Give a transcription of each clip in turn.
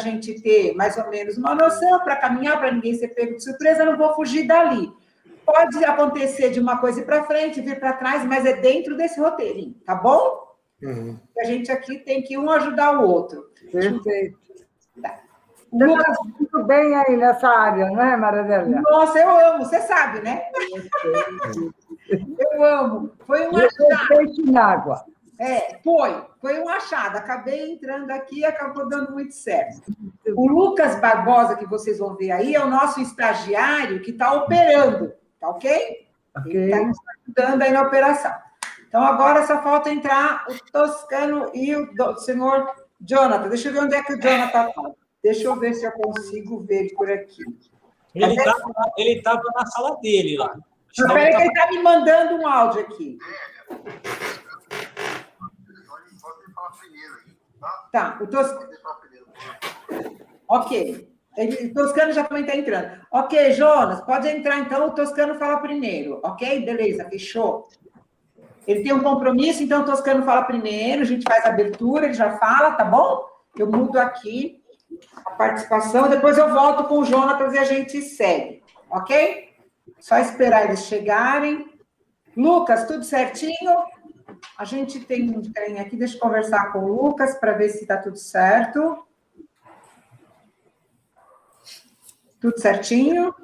gente ter mais ou menos uma noção, para caminhar, para ninguém ser pego de surpresa, não vou fugir dali. Pode acontecer de uma coisa para frente, vir para trás, mas é dentro desse roteirinho, tá bom? Uhum. A gente aqui tem que um ajudar o outro. Perfeito. Tá. Você Lucas... está muito bem aí nessa área, não é, Maradélia? Nossa, eu amo, você sabe, né? Eu amo. Foi um achado. Peixe na água. É, foi. Foi um achado. Acabei entrando aqui e acabou dando muito certo. O Lucas Barbosa, que vocês vão ver aí, é o nosso estagiário que está operando, tá ok? okay. Ele está nos ajudando aí na operação. Então, agora só falta entrar o Toscano e o senhor Jonathan. Deixa eu ver onde é que o Jonathan está. Deixa eu ver se eu consigo ver ele por aqui. Ele estava na sala dele lá. Espera que ele está me mandando um áudio aqui. Tá, o Toscano. Ok. Ele, o Toscano já também está entrando. Ok, Jonas, pode entrar então. O Toscano fala primeiro. Ok? Beleza, fechou. Ele tem um compromisso, então o Toscano fala primeiro. A gente faz a abertura, ele já fala, tá bom? Eu mudo aqui a participação. Depois eu volto com o Jonas e a gente segue. Ok? Só esperar eles chegarem. Lucas, tudo certinho? A gente tem um trem aqui, deixa eu conversar com o Lucas para ver se está tudo certo. Tudo certinho?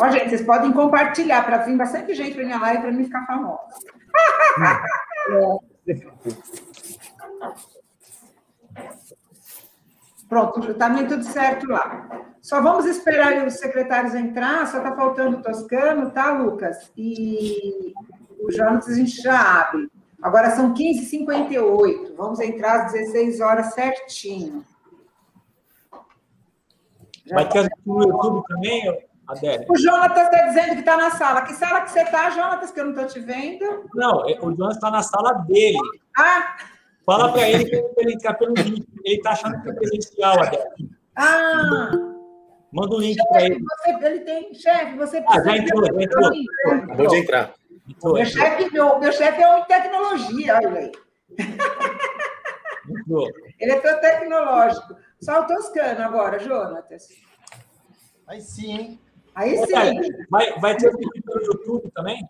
Ó, gente, vocês podem compartilhar para vir bastante gente para minha live para mim ficar famosa. Pronto, também tudo certo lá. Só vamos esperar os secretários entrar, só está faltando o Toscano, tá, Lucas? E o Jonas a gente já abre. Agora são 15h58, vamos entrar às 16 horas certinho. Já Vai ter no YouTube também, Adélia? O Jonatas está dizendo que está na sala. Que sala que você está, Jonatas, que eu não estou te vendo? Não, é, o Jonas está na sala dele. Ah! Fala para ele que ele entrar pelo link. Ele está achando que é presencial, Adélia. Ah! Manda o um link para ele. Você, ele tem, chefe, você precisa. Ah, já entrou, já entrou. Acabou de entrar. Entrou, meu chefe meu, meu chef é de tecnologia, olha aí. Entrou. Ele é tão tecnológico. Só o Toscano agora, Jonatas. Aí sim, hein? Aí sim. Vai, vai ter vídeo pelo YouTube também?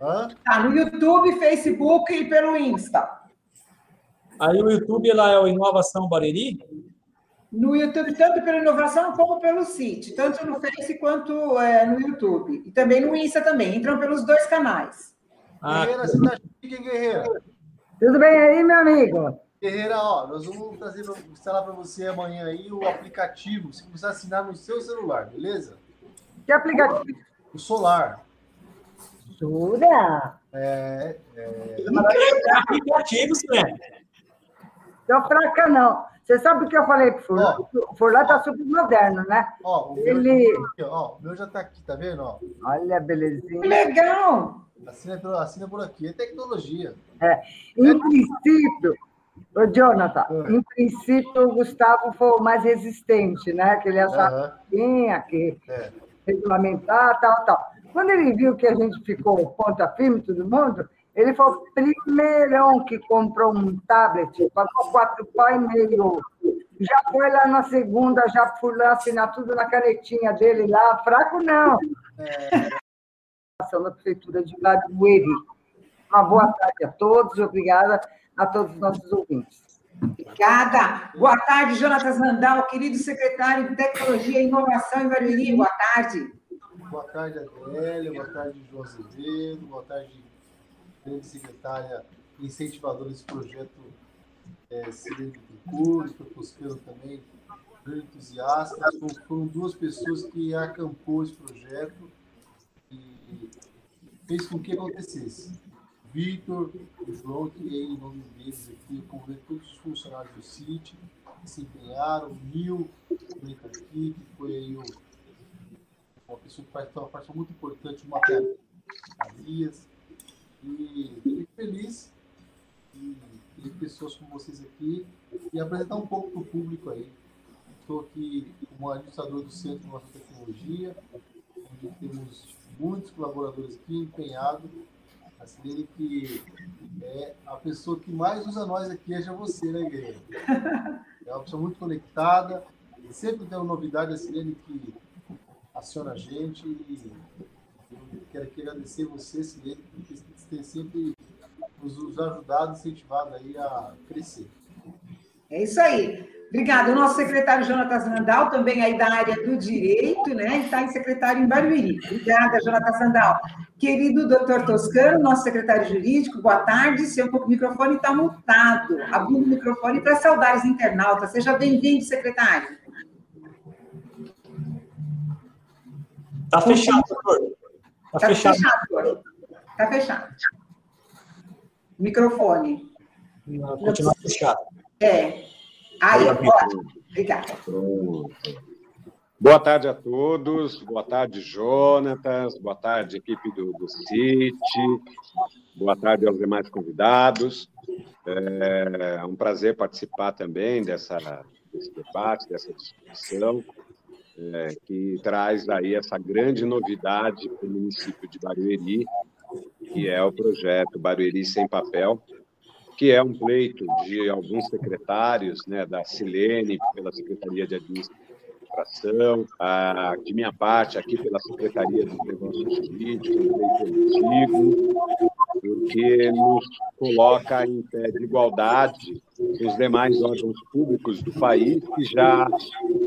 Hã? Tá, no YouTube, Facebook e pelo Insta. Aí o YouTube lá é o Inovação Bariri? no YouTube, tanto pela inovação como pelo site, tanto no Face quanto é, no YouTube. E também no Insta também. Entram pelos dois canais. Ah, Guerreira, você tá chique, Guerreira? Tudo bem aí, meu amigo? Guerreira, ó, nós vamos trazer, instalar para você amanhã aí o aplicativo, você precisa assinar no seu celular, beleza? Que aplicativo? O Solar. Jura? É, é... Aplicativos, né? Não fraca, não. Você sabe o que eu falei pro Furlan? o Furlan está super moderno, né? Ó, o Ele... Tá aqui, ó, o meu já está aqui, tá vendo? Ó? Olha, belezinha. Legal! Assina por, assina por aqui, é tecnologia. É. Em é. princípio, ô Jonathan, é. em princípio o Gustavo foi o mais resistente, né? Que ele achava que tinha que é. regulamentar, tal, tal. Quando ele viu que a gente ficou ponta firme, todo mundo, ele foi o primeirão que comprou um tablet, pagou quatro pau e meio. Já foi lá na segunda, já fui lá assinar tudo na canetinha dele lá. Fraco não. É. Na prefeitura de Barueri. Uma boa tarde a todos, obrigada a todos os nossos ouvintes. Obrigada. Boa tarde, Jonatas Randal, querido secretário de Tecnologia e Inovação em Barueri. Boa tarde. Boa tarde, Adélia. Boa tarde, João Azevedo. Boa tarde, grande secretária incentivadora desse projeto, é, Celene Bittencourt, o Toscano também, grande entusiasta. Foram duas pessoas que acampou esse projeto e fez com que acontecesse. Vitor, o João, que é em nome deles aqui, convidei todos os funcionários do CIT, que se empenharam, Nil, também está aqui, que foi aí o, uma pessoa que faz uma parte muito importante, o Matheus Arias, e fico feliz de ter pessoas como vocês aqui e apresentar um pouco para o público aí. Estou aqui como administrador do Centro de e Tecnologia, onde temos muitos colaboradores aqui empenhados Silene que é a pessoa que mais usa nós aqui, é você, né, Guilherme? É uma pessoa muito conectada, sempre tem uma novidade, a Silene que aciona a gente e eu quero aqui agradecer você, Silene, ter sempre nos ajudado, incentivado aí a crescer. É isso aí. Obrigada. O nosso secretário Jonatas Sandal, também aí da área do direito, né? Está em secretário em Barueri. Obrigada, Jonatas Sandal. Querido doutor Toscano, nosso secretário jurídico, boa tarde. Seu microfone está mutado. Abrindo o microfone para saudar os internautas. Seja bem-vindo, secretário. Está fechado, doutor. Está tá fechado. Está Está fechado. Microfone. Continua fechado. É. Aí, ótimo. Obrigada. Boa tarde a todos, boa tarde, Jonatas, boa tarde, equipe do, do CIT, boa tarde aos demais convidados. É um prazer participar também dessa, desse debate, dessa discussão, é, que traz aí essa grande novidade para o município de Barueri, que é o projeto Barueri Sem Papel, que é um pleito de alguns secretários, né, da Silene, pela Secretaria de Administração, a, de minha parte, aqui pela Secretaria de Negócios Jurídicos, um pleito antigo, porque nos coloca em pé de igualdade com os demais órgãos públicos do país que já,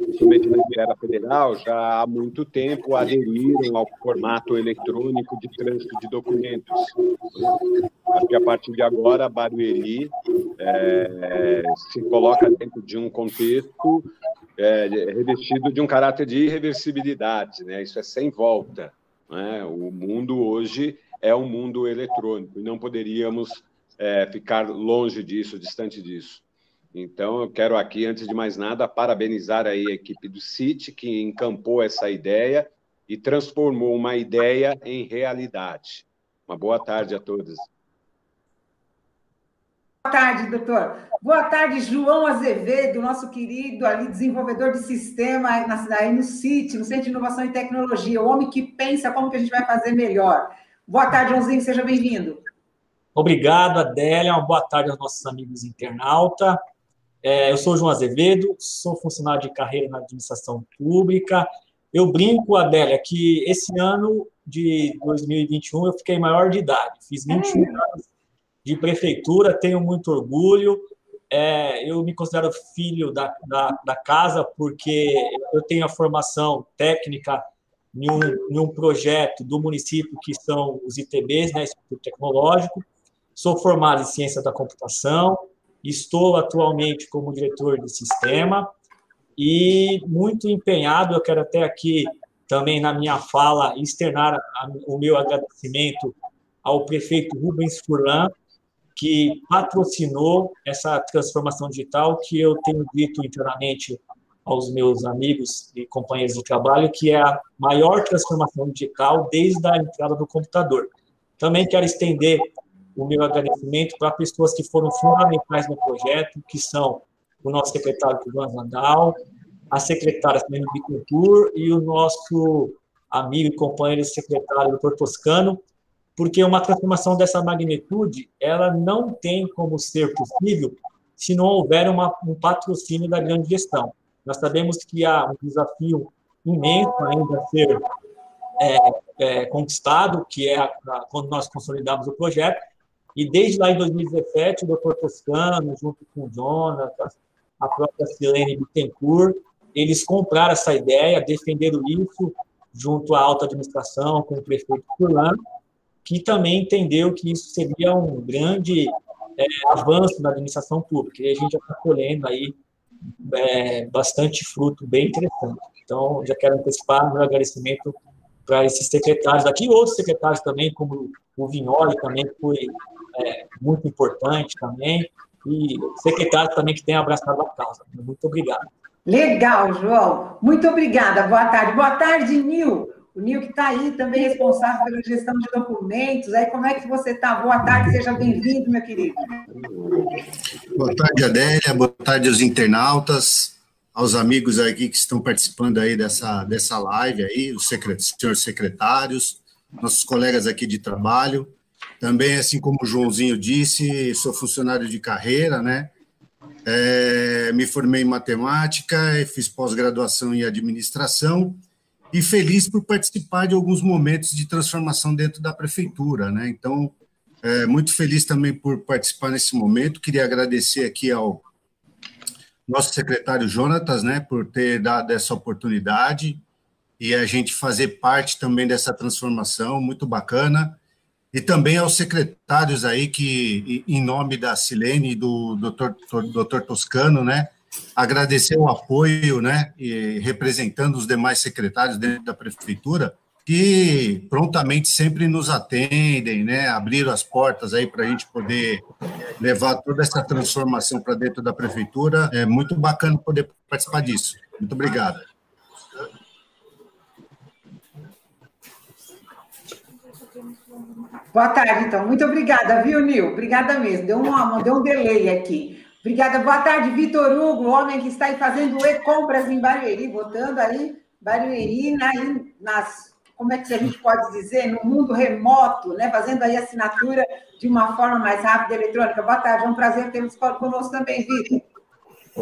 principalmente na esfera federal, já há muito tempo aderiram ao formato eletrônico de trânsito de documentos. Acho que a partir de agora, Barueri é, se coloca dentro de um contexto é, revestido de um caráter de irreversibilidade, né? isso é sem volta. Né? O mundo hoje é um mundo eletrônico e não poderíamos é, ficar longe disso, distante disso. Então, eu quero aqui, antes de mais nada, parabenizar aí a equipe do CIT, que encampou essa ideia e transformou uma ideia em realidade. Uma boa tarde a todos. Boa tarde, doutor. Boa tarde, João Azevedo, nosso querido ali desenvolvedor de sistema aí no CIT, no Centro de Inovação e Tecnologia, o homem que pensa como que a gente vai fazer melhor. Boa tarde, Joãozinho, seja bem-vindo. Obrigado, Adélia. Uma boa tarde aos nossos amigos internauta. É, eu sou João Azevedo, sou funcionário de carreira na administração pública. Eu brinco, Adélia, que esse ano de 2021 eu fiquei maior de idade. Fiz 21 anos de prefeitura, tenho muito orgulho. É, eu me considero filho da, da, da casa porque eu tenho a formação técnica em um, em um projeto do município que são os ITBs, né, Instituto Tecnológico. Sou formado em ciência da computação, estou atualmente como diretor de sistema e muito empenhado, eu quero até aqui também na minha fala externar o meu agradecimento ao prefeito Rubens Furlan, que patrocinou essa transformação digital que eu tenho dito internamente aos meus amigos e companheiros de trabalho, que é a maior transformação digital desde a entrada do computador. Também quero estender o meu agradecimento para pessoas que foram fundamentais no projeto, que são o nosso secretário Ivan Vandal, a secretária Simone Bittencourt e o nosso amigo e companheiro secretário Dr. Toscano, porque uma transformação dessa magnitude, ela não tem como ser possível se não houver uma, um patrocínio da grande gestão. Nós sabemos que há um desafio imenso ainda a ser é, é, conquistado, que é a, a, quando nós consolidamos o projeto, e desde lá em 2017, o doutor Toscano, junto com o Jonas, a própria Silene Bittencourt, eles compraram essa ideia, defenderam isso junto à alta administração, com o prefeito Furlan, que também entendeu que isso seria um grande é, avanço na administração pública. E a gente já está colhendo aí é, bastante fruto bem interessante. Então, já quero antecipar meu agradecimento para esses secretários aqui, outros secretários também, como o Vignoli também foi é, muito importante também, e secretários também que têm abraçado a causa. Muito obrigado. Legal, João. Muito obrigada. Boa tarde. Boa tarde, Nil. O Nil que está aí também responsável pela gestão de documentos. Aí, como é que você está? Boa tarde, seja bem-vindo, meu querido. Boa tarde, Adélia. Boa tarde aos internautas, aos amigos aqui que estão participando aí dessa, dessa live aí, os secret, senhores secretários, nossos colegas aqui de trabalho. Também, assim como o Joãozinho disse, sou funcionário de carreira, né? É, me formei em matemática, fiz pós-graduação em administração e feliz por participar de alguns momentos de transformação dentro da prefeitura, né? Então, é, muito feliz também por participar nesse momento. Queria agradecer aqui ao nosso secretário Jonatas, né, por ter dado essa oportunidade e a gente fazer parte também dessa transformação, muito bacana. E também aos secretários aí que, em nome da Silene e do doutor, doutor Toscano, né, agradecer o apoio, né, e representando os demais secretários dentro da prefeitura, que prontamente sempre nos atendem, né, abriram as portas aí para a gente poder levar toda essa transformação para dentro da prefeitura. É muito bacana poder participar disso. Muito obrigado. Boa tarde, então. Muito obrigada, viu, Nil? Obrigada mesmo. Deu um, deu um delay aqui. Obrigada. Boa tarde, Vitor Hugo, homem que está aí fazendo e-compras em Barueri, votando aí Barueri na, nas, como é que a gente pode dizer, no mundo remoto, né? Fazendo aí assinatura de uma forma mais rápida eletrônica. Boa tarde, é um prazer ter você conosco também, Vitor.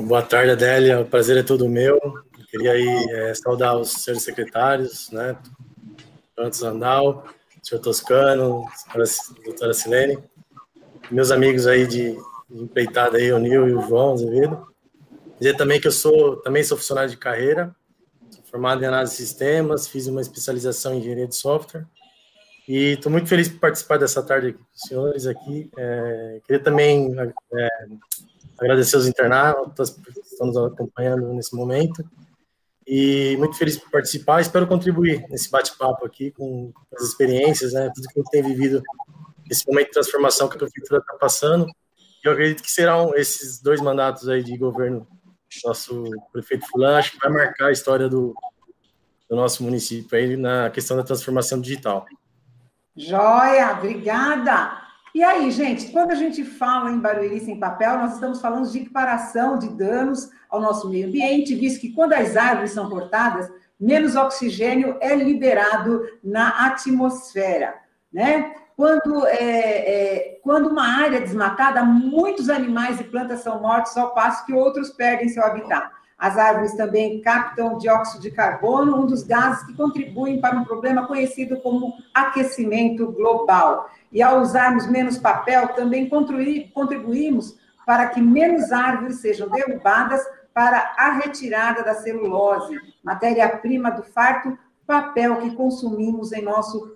Boa tarde, Adélia. O prazer é todo meu. Eu queria aí é, saudar os senhores secretários, né? Antes Andal, senhor Toscano, a doutora Silene, meus amigos aí de empreitada aí, o Nil e o João Azevedo. Dizer também que eu sou, também sou funcionário de carreira, formado em análise de sistemas, fiz uma especialização em engenharia de software, e estou muito feliz por participar dessa tarde com os senhores aqui. É, queria também é, agradecer os internautas que estão nos acompanhando nesse momento e muito feliz por participar. Espero contribuir nesse bate-papo aqui com as experiências, né, tudo que a gente tem vivido nesse momento de transformação que a prefeitura está passando. Eu acredito que serão esses dois mandatos aí de governo nosso prefeito Fulano, acho que vai marcar a história do, do nosso município aí na questão da transformação digital. Joia, obrigada. E aí, gente, quando a gente fala em Barueri sem papel, nós estamos falando de equiparação de danos ao nosso meio ambiente, visto que quando as árvores são cortadas, menos oxigênio é liberado na atmosfera, né? Quando, é, é, quando uma área é desmatada, muitos animais e plantas são mortos, ao passo que outros perdem seu habitat. As árvores também captam dióxido de carbono, um dos gases que contribuem para um problema conhecido como aquecimento global. E ao usarmos menos papel, também contribuímos para que menos árvores sejam derrubadas para a retirada da celulose, matéria-prima do farto papel que consumimos em nosso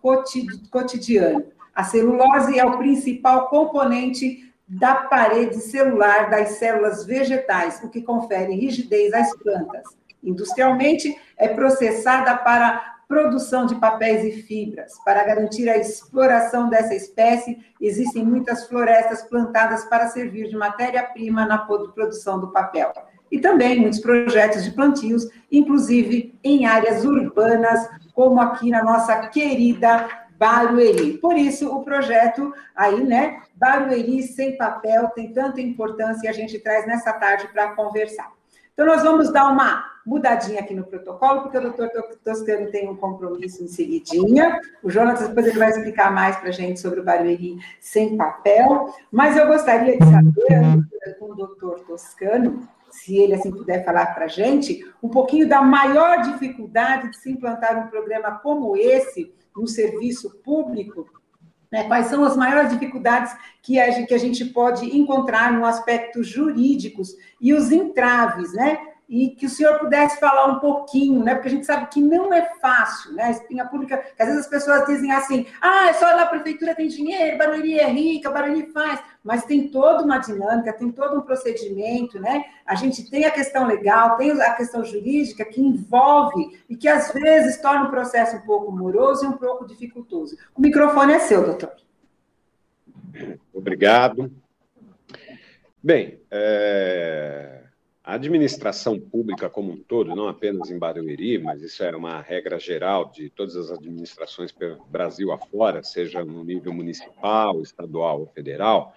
cotidiano. A celulose é o principal componente da parede celular das células vegetais, o que confere rigidez às plantas. Industrialmente, é processada para produção de papéis e fibras. Para garantir a exploração dessa espécie, existem muitas florestas plantadas para servir de matéria-prima na produção do papel. E também muitos projetos de plantios, inclusive em áreas urbanas, como aqui na nossa querida Barueri. Por isso, o projeto aí, né, Barueri sem papel, tem tanta importância e a gente traz nessa tarde para conversar. Então, nós vamos dar uma mudadinha aqui no protocolo, porque o doutor Toscano tem um compromisso em seguidinha. O Jonas depois ele vai explicar mais para a gente sobre o Barueri sem papel. Mas eu gostaria de saber, com o doutor Toscano, se ele assim puder falar para a gente, um pouquinho da maior dificuldade de se implantar um programa como esse no serviço público né? Quais são as maiores dificuldades que a, gente, que a gente pode encontrar no aspecto jurídicos e os entraves, né? E que o senhor pudesse falar um pouquinho, né? Porque a gente sabe que não é fácil, né? A espinha pública, que às vezes as pessoas dizem assim, ah, só na prefeitura tem dinheiro, Barueri é rica, Barueri faz, mas tem toda uma dinâmica, tem todo um procedimento, né? A gente tem a questão legal, tem a questão jurídica que envolve e que às vezes torna o processo um pouco moroso e um pouco dificultoso. O microfone é seu, doutor. Obrigado. Bem, é... A administração pública como um todo, não apenas em Barueri, mas isso é uma regra geral de todas as administrações pelo Brasil afora, seja no nível municipal, estadual ou federal,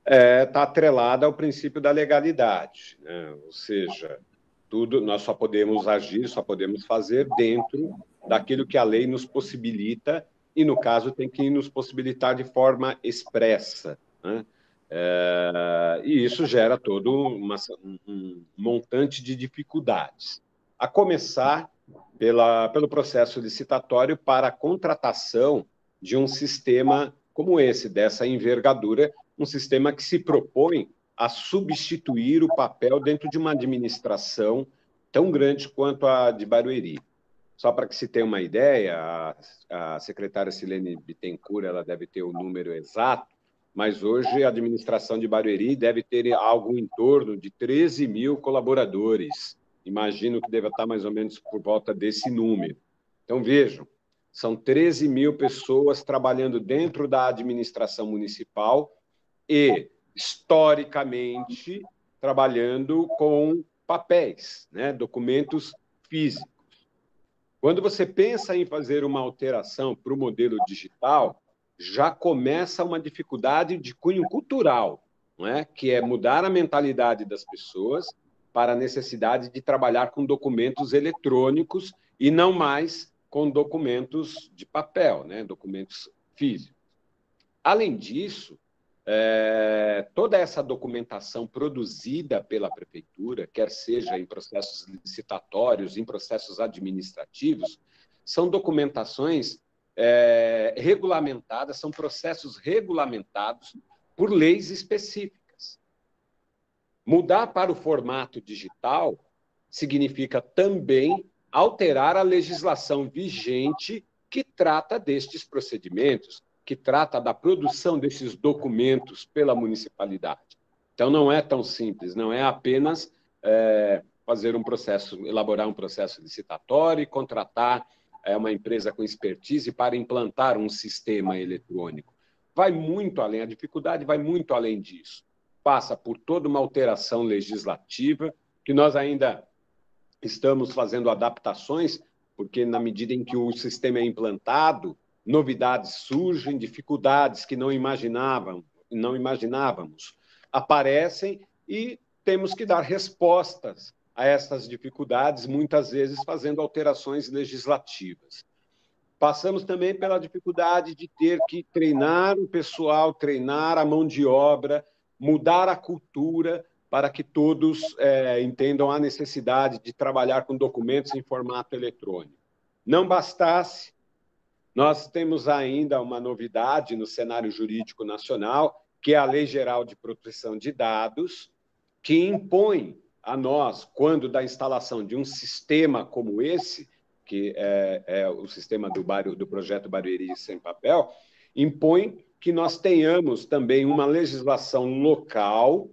está é, tá atrelada ao princípio da legalidade. Né? Ou seja, tudo nós só podemos agir, só podemos fazer dentro daquilo que a lei nos possibilita e, no caso, tem que nos possibilitar de forma expressa. Né? É, e isso gera todo uma, um montante de dificuldades. A começar pela, pelo processo licitatório para a contratação de um sistema como esse, dessa envergadura, um sistema que se propõe a substituir o papel dentro de uma administração tão grande quanto a de Barueri. Só para que se tenha uma ideia, a, a secretária Silene Bittencourt ela deve ter o número exato, mas hoje a administração de Barueri deve ter algo em torno de 13 mil colaboradores. Imagino que deva estar mais ou menos por volta desse número. Então, vejam, são 13 mil pessoas trabalhando dentro da administração municipal e, historicamente, trabalhando com papéis, né, documentos físicos. Quando você pensa em fazer uma alteração para o modelo digital, já começa uma dificuldade de cunho cultural, não é? que é mudar a mentalidade das pessoas para a necessidade de trabalhar com documentos eletrônicos e não mais com documentos de papel, né? documentos físicos. Além disso, é, toda essa documentação produzida pela prefeitura, quer seja em processos licitatórios, em processos administrativos, são documentações é, regulamentadas, são processos regulamentados por leis específicas. Mudar para o formato digital significa também alterar a legislação vigente que trata destes procedimentos, que trata da produção desses documentos pela municipalidade. Então, não é tão simples, não é apenas é, fazer um processo, elaborar um processo licitatório e contratar é, uma empresa com expertise para implantar um sistema eletrônico. Vai muito além, a dificuldade vai muito além disso. Passa por toda uma alteração legislativa, que nós ainda estamos fazendo adaptações, porque na medida em que o sistema é implantado, novidades surgem, dificuldades que não imaginavam, não imaginávamos aparecem e temos que dar respostas a essas dificuldades, muitas vezes fazendo alterações legislativas. Passamos também pela dificuldade de ter que treinar o pessoal, treinar a mão de obra, mudar a cultura para que todos é, entendam a necessidade de trabalhar com documentos em formato eletrônico. Não bastasse, nós temos ainda uma novidade no cenário jurídico nacional, que é a Lei Geral de Proteção de Dados, que impõe a nós, quando da instalação de um sistema como esse, que é, é o sistema do, do projeto Barueri Sem Papel, impõe que nós tenhamos também uma legislação local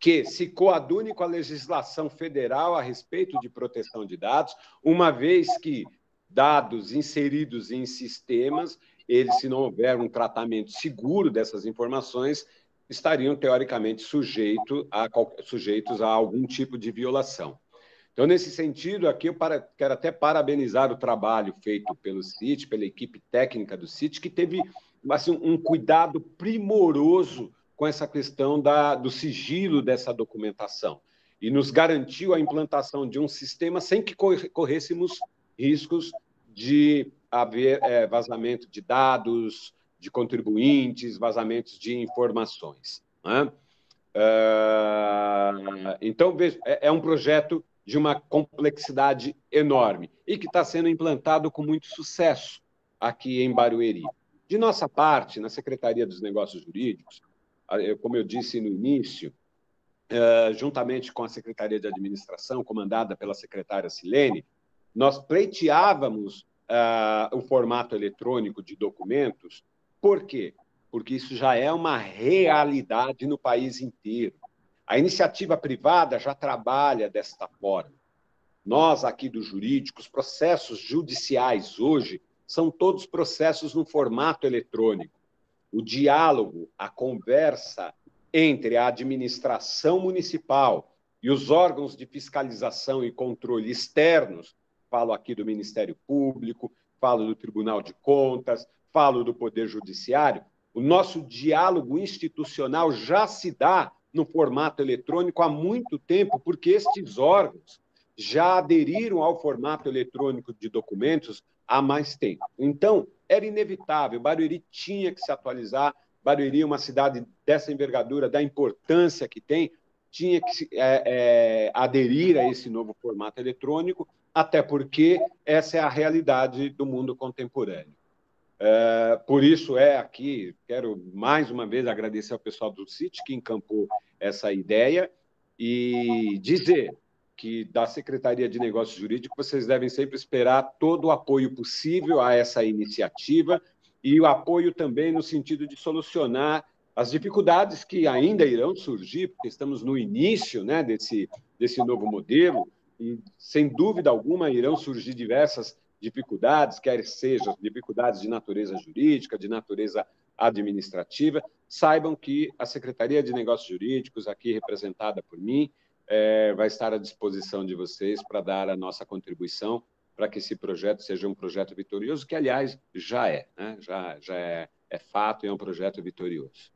que se coadune com a legislação federal a respeito de proteção de dados, uma vez que dados inseridos em sistemas, eles, se não houver um tratamento seguro dessas informações, estariam teoricamente sujeito a, sujeitos a algum tipo de violação. Então, nesse sentido, aqui eu para, quero até parabenizar o trabalho feito pelo CIT, pela equipe técnica do CIT, que teve assim, um cuidado primoroso com essa questão da, do sigilo dessa documentação e nos garantiu a implantação de um sistema sem que corrêssemos riscos de haver é, vazamento de dados, de contribuintes, vazamentos de informações. Né? Uh, então, veja, é, é um projeto de uma complexidade enorme e que está sendo implantado com muito sucesso aqui em Barueri. De nossa parte, na Secretaria dos Negócios Jurídicos, como eu disse no início, uh, juntamente com a Secretaria de Administração, comandada pela secretária Silene, nós pleiteávamos uh, o formato eletrônico de documentos. Por quê? Porque isso já é uma realidade no país inteiro. A iniciativa privada já trabalha desta forma. Nós, aqui do jurídico, os processos judiciais hoje são todos processos no formato eletrônico. O diálogo, a conversa entre a administração municipal e os órgãos de fiscalização e controle externos falo aqui do Ministério Público, falo do Tribunal de Contas, falo do Poder Judiciário. O nosso diálogo institucional já se dá no formato eletrônico há muito tempo, porque estes órgãos já aderiram ao formato eletrônico de documentos há mais tempo. Então, era inevitável, Barueri tinha que se atualizar, Barueri, uma cidade dessa envergadura, da importância que tem, tinha que é, é, aderir a esse novo formato eletrônico, até porque essa é a realidade do mundo contemporâneo. É, por isso é aqui, quero mais uma vez agradecer ao pessoal do CIT que encampou essa ideia e dizer que da Secretaria de Negócios Jurídicos vocês devem sempre esperar todo o apoio possível a essa iniciativa e o apoio também no sentido de solucionar as dificuldades que ainda irão surgir, porque estamos no início né, desse, desse novo modelo, e sem dúvida alguma irão surgir diversas dificuldades, quer sejam dificuldades de natureza jurídica, de natureza administrativa, saibam que a Secretaria de Negócios Jurídicos, aqui representada por mim, é, vai estar à disposição de vocês para dar a nossa contribuição para que esse projeto seja um projeto vitorioso, que, aliás, já é, né? já, já é, é fato e é um projeto vitorioso.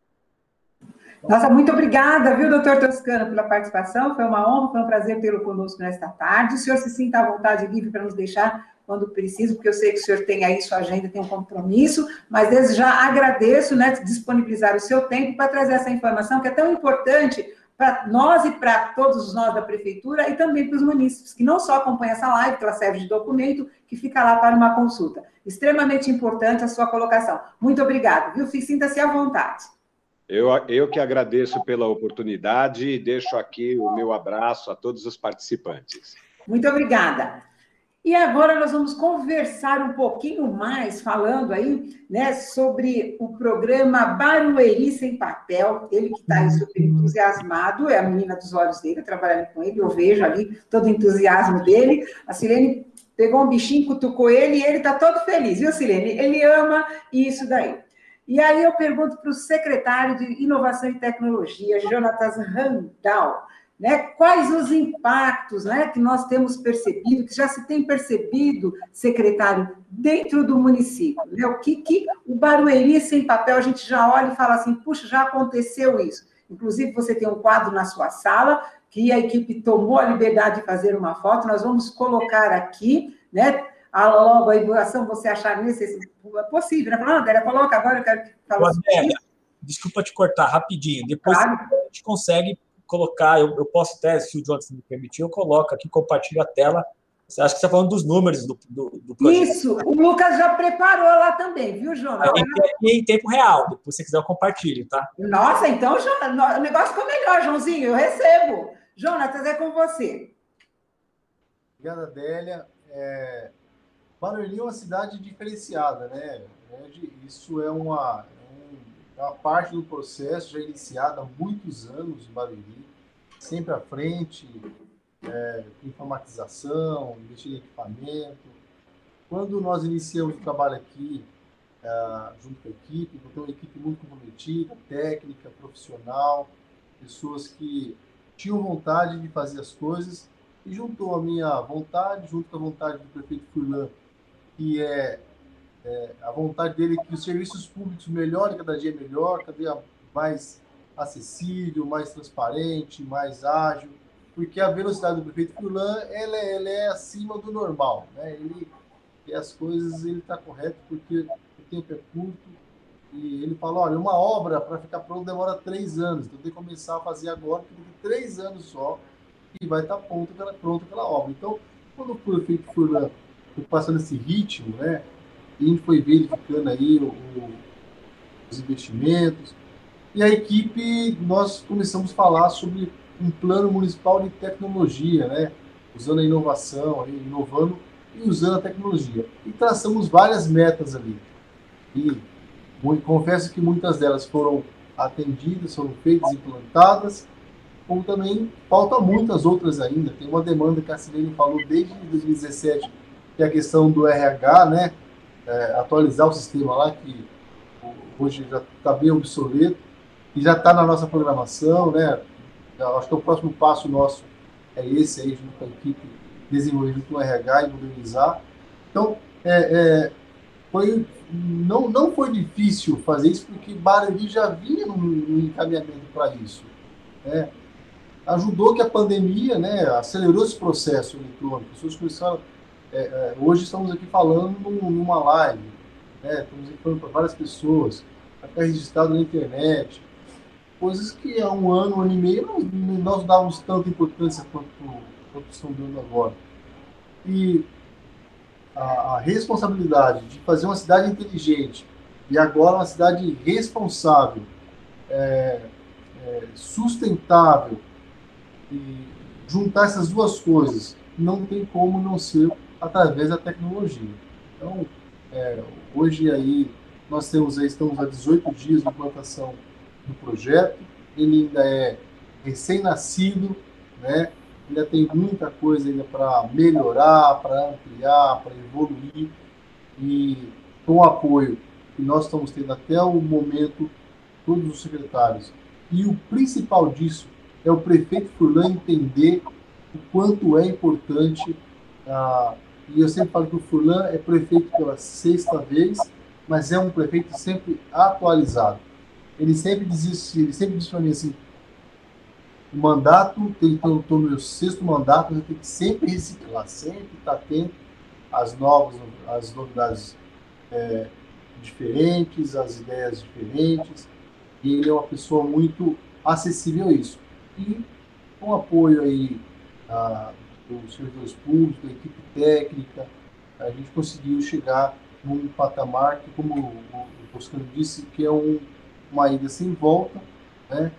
Nossa, muito obrigada, viu, doutor Toscano, pela participação. Foi uma honra, foi um prazer tê-lo conosco nesta tarde. O senhor se sinta à vontade livre para nos deixar quando preciso, porque eu sei que o senhor tem aí sua agenda, tem um compromisso, mas desde já agradeço, né, disponibilizar o seu tempo para trazer essa informação que é tão importante para nós e para todos nós da prefeitura e também para os munícipes, que não só acompanham essa live, que ela serve de documento, que fica lá para uma consulta. Extremamente importante a sua colocação. Muito obrigado, viu? Sinta-se à vontade. Eu, eu que agradeço pela oportunidade e deixo aqui o meu abraço a todos os participantes. Muito obrigada. E agora nós vamos conversar um pouquinho mais, falando aí, né, sobre o programa Barueri Sem Papel. Ele que está aí super entusiasmado, é a menina dos olhos dele, trabalhando com ele, eu vejo ali todo o entusiasmo dele. A Silene pegou um bichinho, cutucou ele e ele está todo feliz, viu, Silene? Ele ama isso daí. E aí eu pergunto para o secretário de Inovação e Tecnologia, Jonatas Randall, né, quais os impactos né, que nós temos percebido, que já se tem percebido, secretário, dentro do município? Né? O que, que o Barueri sem papel, a gente já olha e fala assim, puxa, já aconteceu isso. Inclusive, você tem um quadro na sua sala, que a equipe tomou a liberdade de fazer uma foto, nós vamos colocar aqui, né? A, logo a divulgação, você achar necessário, é possível, né? Não, André, coloca agora, eu quero que fale. Adélia, desculpa te cortar rapidinho, depois claro. a gente consegue colocar, eu, eu posso até, se o Jonathan me permitir, eu coloco aqui, compartilho a tela. Você acha que você está falando dos números do, do, do projeto? Isso, o Lucas já preparou lá também, viu, Jonas? Em, em tempo real, depois se você quiser eu compartilho, tá? Nossa, então o negócio ficou melhor, Joãozinho, eu recebo. Jonatas, é com você. Obrigada, Adélia. É... Barueri é uma cidade diferenciada, né? Isso é uma, é uma parte do processo já iniciada há muitos anos em Barueri, sempre à frente, é, informatização, investir em equipamento. Quando nós iniciamos o trabalho aqui, é, junto com a equipe, então uma equipe muito comprometida, técnica, profissional, pessoas que tinham vontade de fazer as coisas e juntou a minha vontade, junto com a vontade do prefeito Furlan, que é é, a vontade dele é que os serviços públicos melhorem cada dia melhor, cada dia mais acessível, mais transparente, mais ágil, porque a velocidade do prefeito Furlan ela, é, ela é acima do normal, né? Ele e as coisas ele está correto porque o tempo é curto e ele fala, olha, uma obra para ficar pronta demora três anos, então tem que começar a fazer agora, porque tem três anos só e vai estar tá pronta aquela, obra. Então, quando o prefeito Furlan foi passando esse ritmo, né? A gente foi verificando aí o, o, os investimentos. E a equipe, nós começamos a falar sobre um plano municipal de tecnologia, né? usando a inovação, inovando e usando a tecnologia. E traçamos várias metas ali. E confesso que muitas delas foram atendidas, foram feitas, implantadas, como também faltam muitas outras ainda. Tem uma demanda que a Silene falou desde 2017, que é a questão do RH, né? É, atualizar o sistema lá, que hoje já está bem obsoleto, e já está na nossa programação, né? Eu acho que o próximo passo nosso é esse aí, junto com a equipe, desenvolver junto com o RH e modernizar. Então, é, é, foi, não, não foi difícil fazer isso, porque Barueri já vinha no encaminhamento para isso. Né? Ajudou que a pandemia né, acelerou esse processo eletrônico. As pessoas começaram é, é, hoje estamos aqui falando numa live, né? estamos aqui falando para várias pessoas, ficar registrado na internet, coisas que há um ano, um ano e meio, nós, nós dávamos tanta importância quanto, quanto estão dando agora. E a, a, responsabilidade de fazer uma cidade inteligente e agora uma cidade responsável, é, é, sustentável, e juntar essas duas coisas não tem como não ser através da tecnologia. Então, é, hoje aí nós temos aí, estamos há 18 dias de implantação do projeto, ele ainda é recém-nascido, né? ainda tem muita coisa ainda para melhorar, para ampliar, para evoluir, e com o apoio que nós estamos tendo até o momento, todos os secretários, e o principal disso é o prefeito Furlan entender o quanto é importante ah, e eu sempre falo que o Furlan é prefeito pela sexta vez, mas é um prefeito sempre atualizado. Ele sempre diz isso, ele sempre diz para mim assim, o mandato, estou no meu sexto mandato, eu tenho que sempre reciclar, sempre estar atento às novas, às novidades é, diferentes, às ideias diferentes. E ele é uma pessoa muito acessível a isso. E com apoio aí a, dos servidores públicos, da equipe técnica, a gente conseguiu chegar num patamar que, como o, Toscano disse, que é um, uma ida sem volta, né?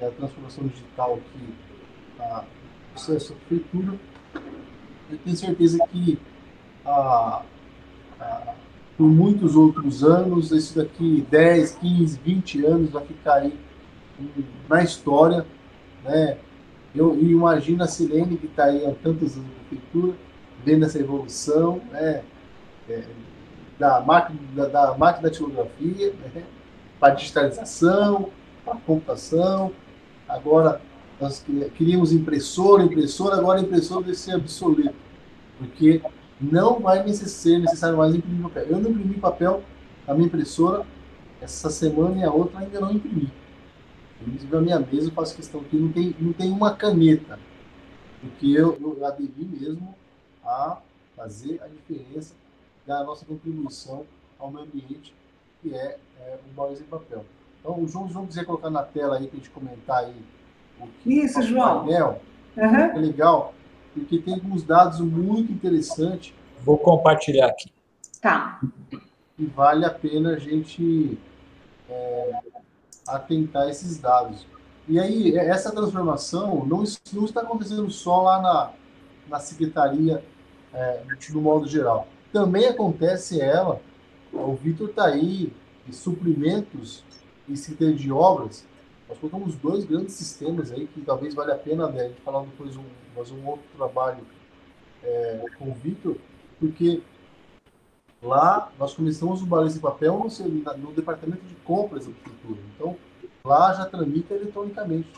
É a transformação digital que a processo da prefeitura. Eu tenho certeza que a, a, por muitos outros anos, isso daqui 10, 15, 20 anos vai ficar aí na história, né? Eu, imagino a Silene, que está aí há tantos anos na prefeitura, vendo essa evolução né, é, da, máquina, da, da máquina da tipografia né, para digitalização, para computação. Agora, nós queríamos impressora, impressora, agora impressora deve ser obsoleto, porque não vai ser necessário mais imprimir papel. Eu não imprimi papel na minha impressora essa semana e a outra ainda não imprimi. Inclusive, a minha mesa eu faço questão que não tem, não tem uma caneta, porque eu, eu aderi mesmo a fazer a diferença da nossa contribuição ao meio ambiente, que é, é o Boys em Papel. Então, o João, João quiser colocar na tela aí para a gente comentar aí o que Isso, é o João. painel, uhum. é legal, porque tem alguns dados muito interessantes. Vou compartilhar aqui. Tá. E vale a pena a gente é, atentar esses dados. E aí, essa transformação não, não está acontecendo só lá na, na secretaria, é, no modo geral. Também acontece ela, o Vitor está aí, de suprimentos e secretaria de obras, nós colocamos dois grandes sistemas aí, que talvez valha a pena né, a gente falar depois um, fazer um outro trabalho é, com o Vitor, porque Lá, nós começamos o balanço de papel no, no, departamento de compras da prefeitura. Então, lá já tramita eletronicamente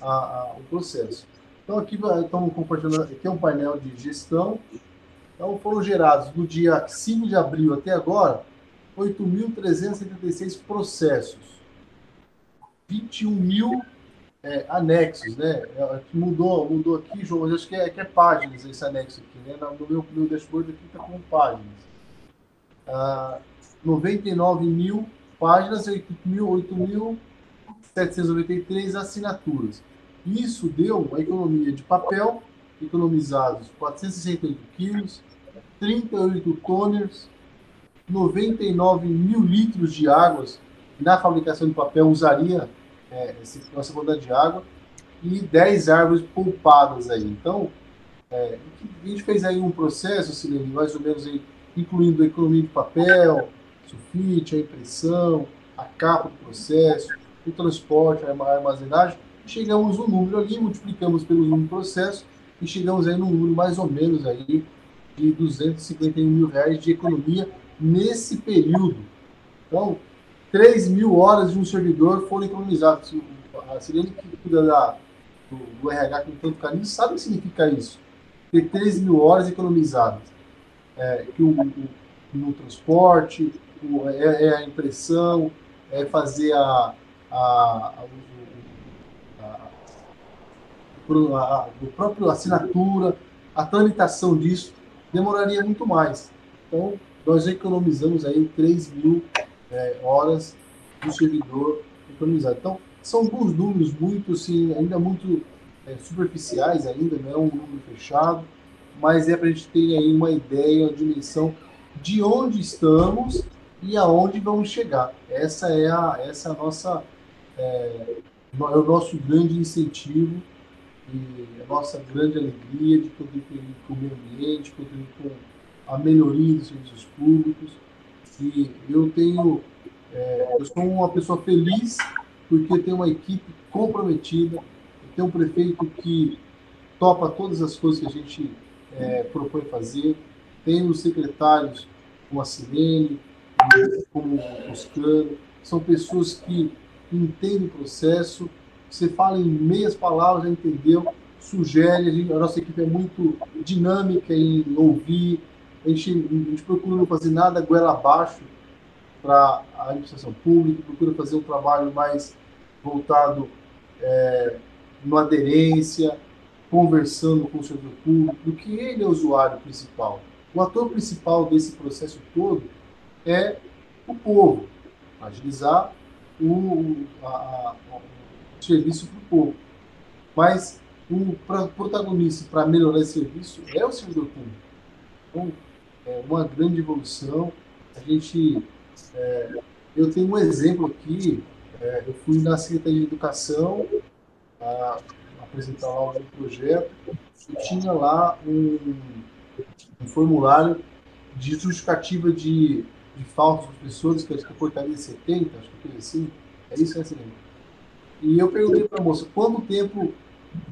a, a, o processo. Então, aqui estamos compartilhando, aqui é um painel de gestão. Então, foram gerados no dia 5 de abril até agora 8.376 processos, 21 mil é, anexos, né? É, mudou, mudou aqui, João, mas acho que é, que é páginas esse anexo aqui, né? No meu, meu dashboard aqui está com páginas uh, 99 mil páginas, 8.793 assinaturas. Isso deu uma economia de papel, economizados 468 quilos, 38 toners, 99 mil litros de águas na fabricação de papel usaria é, essa quantidade de água e 10 árvores poupadas aí. Então, é, a gente fez aí um processo, Silene, mais ou menos aí incluindo a economia de papel, sulfite, a impressão, a capa do processo, o transporte, a armazenagem, chegamos no número ali, multiplicamos pelo número do processo e chegamos aí no número mais ou menos aí de 251 mil reais de economia nesse período. Então, 3 mil horas de um servidor foram economizadas. A Sirene que cuida da, do, do RH com tanto carinho sabe o que significa isso. Ter 3 mil horas economizadas é, que o, no transporte, o, é, é, a impressão, é fazer a, a, a, a, a própria assinatura, a tramitação disso. demoraria muito mais. Então, nós economizamos aí 3 mil é, horas do servidor economizado. Então, são alguns números muito, assim, ainda muito é, superficiais ainda, não é um número fechado, mas é para a gente ter aí uma ideia, uma dimensão de onde estamos e aonde vamos chegar. Essa é a, essa é a nossa, é, é o nosso grande incentivo e a nossa grande alegria de contribuir com o meio ambiente, contribuir com a melhoria dos serviços públicos. E eu tenho, é, eu sou uma pessoa feliz porque tenho uma equipe comprometida, tenho um prefeito que topa todas as coisas que a gente é, propõe fazer, tenho os secretários como a Sirene, como o Oscano, são pessoas que entendem o processo, você fala em meias palavras, já entendeu, sugere, a, gente, a nossa equipe é muito dinâmica em ouvir, a gente, a gente procura não fazer nada goela abaixo para a administração pública, procura fazer um trabalho mais voltado é, no aderência, conversando com o servidor público, do que ele é o usuário principal. O ator principal desse processo todo é o povo, agilizar o, a, a, o serviço para o povo. Mas o pra, protagonista para melhorar esse serviço é o servidor público. Então, é uma grande evolução. A gente, é, eu tenho um exemplo aqui. É, eu fui na Secretaria de Educação a, apresentar lá um projeto e tinha lá um, um formulário de justificativa de de falsos professores, que acho que é portaria 70, acho que é assim. É isso, né, Silene? E eu perguntei para a moça quanto tempo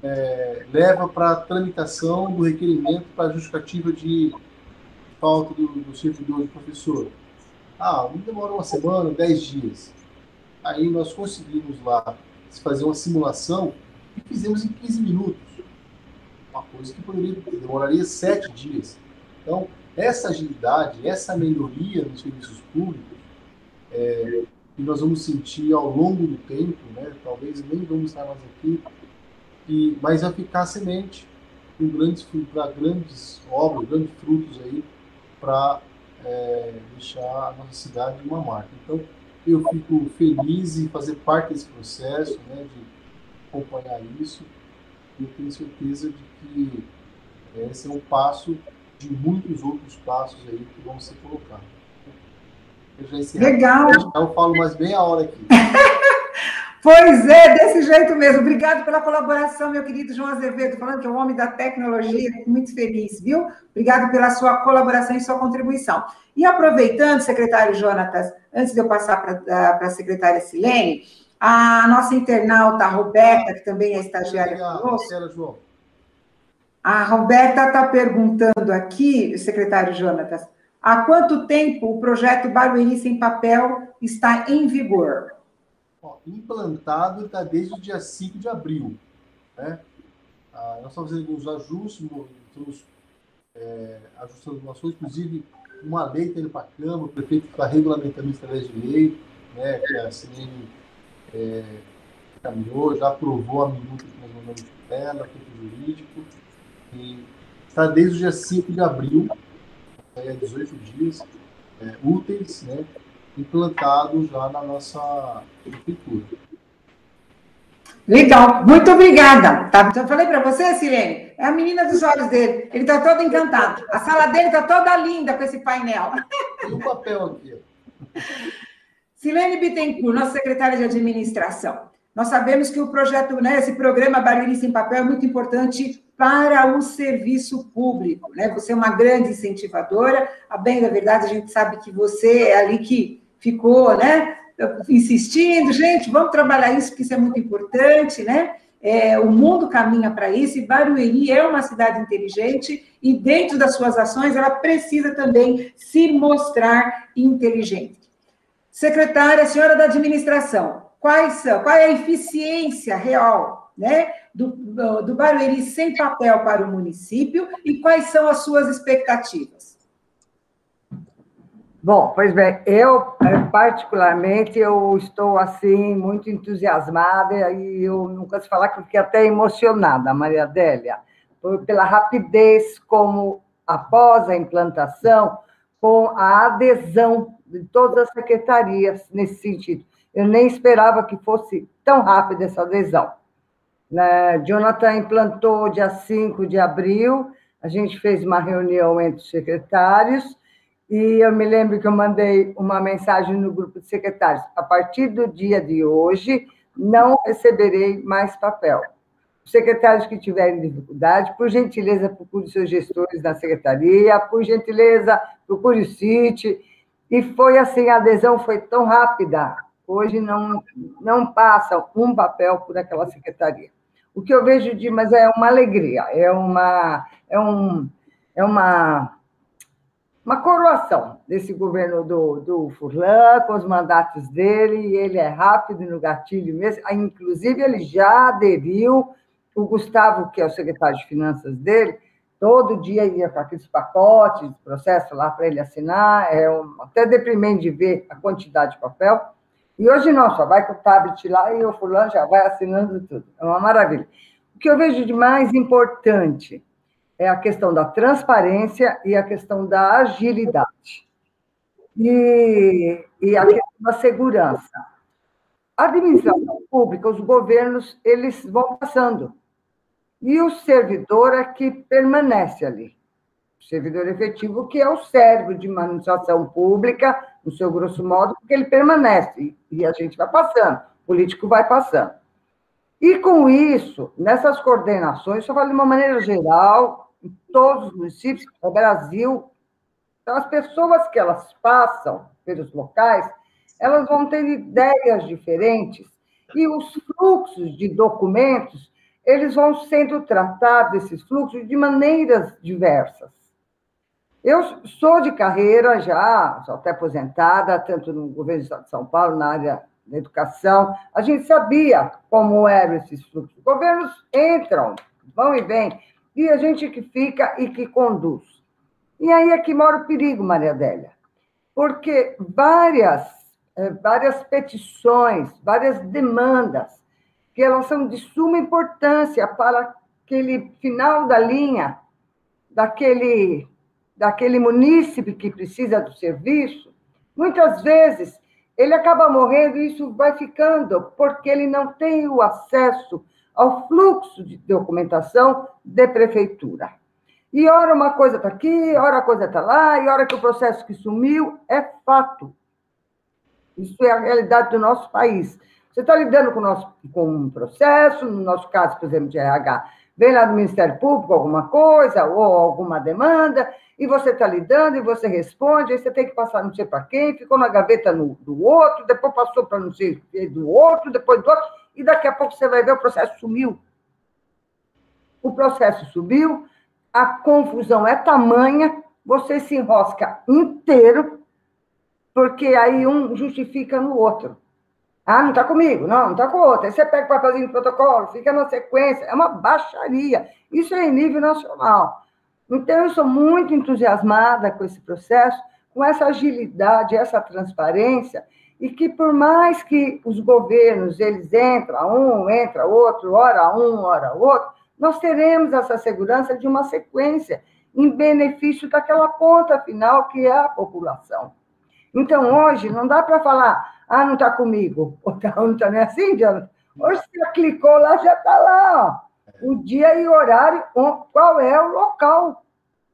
é, leva para a tramitação do requerimento para justificativa de falta do, do servidor de professor. Ah, demora uma semana, dez dias. Aí nós conseguimos lá fazer uma simulação fizemos em 15 minutos. Uma coisa que poderia, demoraria sete dias. Então, essa agilidade, essa melhoria nos serviços públicos, é, que nós vamos sentir ao longo do tempo, né? talvez nem vamos estar mais aqui, e, mas vai ficar semente com grandes para grandes obras, grandes frutos aí para é, deixar a nossa cidade uma marca. Então, eu fico feliz em fazer parte desse processo, né, de acompanhar isso, e tenho certeza de que esse é um passo de muitos outros passos aí que vão ser colocados. Eu Legal. Eu falo mais bem a hora aqui. Pois é, desse jeito mesmo. Obrigado pela colaboração, meu querido João Azevedo, falando que é o homem da tecnologia, muito feliz, viu? Obrigado pela sua colaboração e sua contribuição. E aproveitando, secretário Jonatas, antes de eu passar para a secretária Silene, a nossa internauta Roberta, que também é estagiária conosco. A Roberta está perguntando aqui, secretário Jonatas, há quanto tempo o projeto Barueri Sem Papel está em vigor? Ó, implantado está desde o dia 5 de abril. Né? Ah, nós estamos fazendo alguns ajustes, estamos é, ajustando algumas coisas, inclusive uma lei está indo para a Câmara, o prefeito está regulamentando isso através de lei, né, que a CNM é, caminhou, já aprovou a minuta que nós mandamos de tela, feito jurídico, está desde o dia 5 de abril, é, 18 dias é, úteis, né, implantado já na nossa prefeitura. Legal, muito obrigada. Tá, eu falei para você, Sirene, é a menina dos olhos dele. Ele está todo encantado. A sala dele está toda linda com esse painel. Tem um papel aqui. Silene Bittencourt, nossa secretária de administração. Nós sabemos que o projeto, né, esse programa Barueri Sem Papel é muito importante para o serviço público. Né? Você é uma grande incentivadora. A bem da verdade, a gente sabe que você é ali que ficou né, insistindo, gente, vamos trabalhar isso, porque isso é muito importante, né? É, o mundo caminha para isso e Barueri é uma cidade inteligente e dentro das suas ações ela precisa também se mostrar inteligente. Secretária, senhora da administração, quais são, qual é a eficiência real né, do, do Barueri sem papel para o município e quais são as suas expectativas? Bom, pois bem, eu eh, particularmente eu estou assim muito entusiasmada e eu nunca se falar que fiquei até emocionada, Maria Adélia, pela rapidez como após a implantação, com a adesão de todas as secretarias nesse sentido. Eu nem esperava que fosse tão rápida essa adesão. Né? Jonathan implantou dia 5 de abril, a gente fez uma reunião entre os secretários, e eu me lembro que eu mandei uma mensagem no grupo de secretários: a partir do dia de hoje, não receberei mais papel. Os secretários que tiverem dificuldade, por gentileza, procure seus gestores na secretaria, por gentileza, procure o CIT. E foi assim, a adesão foi tão rápida. Hoje não, não passa um papel por aquela secretaria. O que eu vejo de, mas é uma alegria, é uma, é um, é uma, uma coroação desse governo do, do Furlan, com os mandatos dele, e ele é rápido no gatilho mesmo. Inclusive, ele já aderiu, o Gustavo, que é o secretário de Finanças dele, todo dia ia com aqueles pacotes processo lá para ele assinar, é um, até deprimente de ver a quantidade de papel. E hoje não, só vai com o tablet lá e o fulano já vai assinando tudo. É uma maravilha. O que eu vejo de mais importante é a questão da transparência e a questão da agilidade. E, e a questão da segurança. A administração pública, os governos, eles vão passando. E o servidor é que permanece ali servidor efetivo, que é o cérebro de administração pública, no seu grosso modo, porque ele permanece e a gente vai passando, o político vai passando. E com isso, nessas coordenações, só falo de uma maneira geral, em todos os municípios do Brasil, então, as pessoas que elas passam pelos locais, elas vão ter ideias diferentes e os fluxos de documentos, eles vão sendo tratados, esses fluxos, de maneiras diversas. Eu sou de carreira já, sou até aposentada, tanto no governo do Estado de São Paulo, na área da educação. A gente sabia como eram esses fluxos. Os governos entram, vão e vêm, e a gente que fica e que conduz. E aí é que mora o perigo, Maria Adélia, porque várias, eh, várias petições, várias demandas, que elas são de suma importância para aquele final da linha, daquele daquele munícipe que precisa do serviço, muitas vezes ele acaba morrendo e isso vai ficando porque ele não tem o acesso ao fluxo de documentação de prefeitura. E ora uma coisa está aqui, ora a coisa está lá, e ora que o processo que sumiu é fato. Isso é a realidade do nosso país. Você está lidando com, nosso, com um processo, no nosso caso, por exemplo, de RH, vem lá do Ministério Público alguma coisa ou alguma demanda, e você está lidando e você responde, aí você tem que passar não sei para quem, ficou na gaveta no, do outro, depois passou para não sei do outro, depois do outro, e daqui a pouco você vai ver o processo sumiu. O processo subiu, a confusão é tamanha, você se enrosca inteiro, porque aí um justifica no outro. Ah, não está comigo, não, não está com outro. Aí você pega o papelzinho do protocolo, fica na sequência, é uma baixaria. Isso é em nível nacional. Então, eu sou muito entusiasmada com esse processo, com essa agilidade, essa transparência, e que por mais que os governos, eles entram, um entra, outro, hora um, hora outro, nós teremos essa segurança de uma sequência em benefício daquela ponta final que é a população. Então, hoje, não dá para falar, ah, não está comigo. Ou não está nem assim, Jonathan? Hoje você clicou lá, já está lá. O dia e horário, qual é o local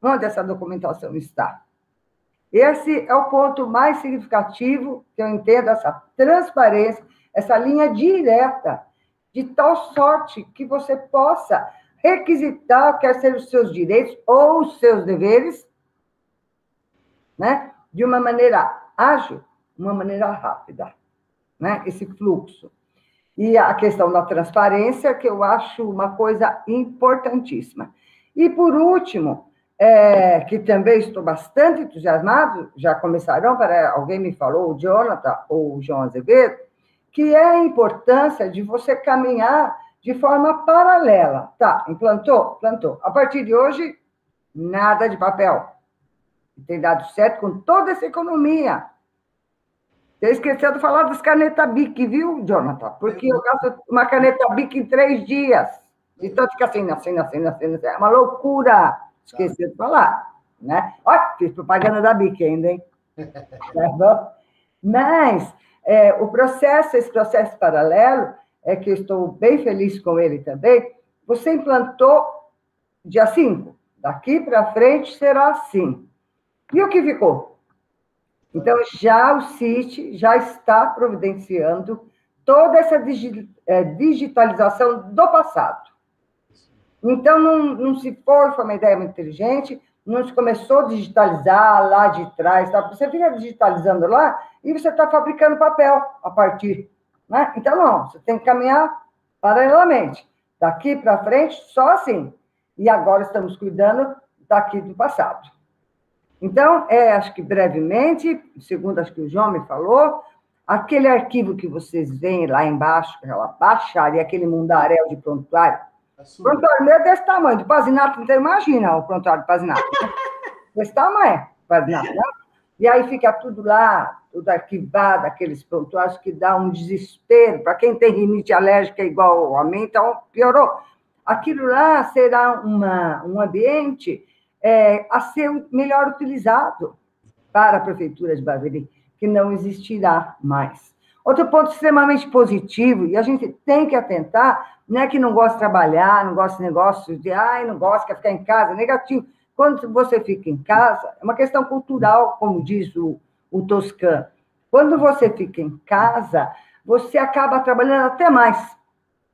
onde essa documentação está. Esse é o ponto mais significativo que eu entendo, essa transparência, essa linha direta, de tal sorte que você possa requisitar, quer ser os seus direitos ou os seus deveres, né? de uma maneira ágil, uma maneira rápida, né? Esse fluxo. E a questão da transparência, que eu acho uma coisa importantíssima. E, por último, é, que também estou bastante entusiasmado, já começaram, para alguém me falou, o Jonathan ou o João Azevedo, que é a importância de você caminhar de forma paralela. Tá, implantou? Plantou. A partir de hoje, nada de papel. Tem dado certo com toda essa economia. Você esqueceu de falar das canetas BIC, viu, Jonathan? Porque eu gasto uma caneta BIC em três dias. Então fica assim, assim, assim, assim, assim. É uma loucura. Esqueceu de falar. né? Olha, fiz propaganda da BIC ainda, hein? Tá bom? Mas é, o processo, esse processo paralelo, é que eu estou bem feliz com ele também, você implantou dia 5. Daqui para frente será assim. E o que ficou? Então, já o CIT já está providenciando toda essa é, digitalização do passado. Então, não, não se foi uma ideia muito inteligente, não se começou a digitalizar lá de trás, tá? você fica digitalizando lá e você está fabricando papel a partir. Né? Então, não, você tem que caminhar paralelamente. Daqui para frente, só assim. E agora estamos cuidando daqui do passado. Então, é, acho que brevemente, segundo acho que o João me falou, aquele arquivo que vocês veem lá embaixo, aquela baixaria, aquele mundaréu de prontuário, o prontuário meu é desse tamanho, de Pazinato, então imagina o prontuário de Pazinato. Né? desse tamanho, Pazinato, né? E aí fica tudo lá, tudo arquivado, aqueles prontuários que dá um desespero. Para quem tem rinite alérgica igual a mim, então piorou. Aquilo lá será uma, um ambiente é, a ser melhor utilizado para a Prefeitura de Barueri, que não existirá mais. Outro ponto extremamente positivo, e a gente tem que atentar, não é que não gosta de trabalhar, não gosta de negócios, de, ai, não gosta, quer ficar em casa, negativo. Quando você fica em casa, é uma questão cultural, como diz o, o Toscan. Quando você fica em casa, você acaba trabalhando até mais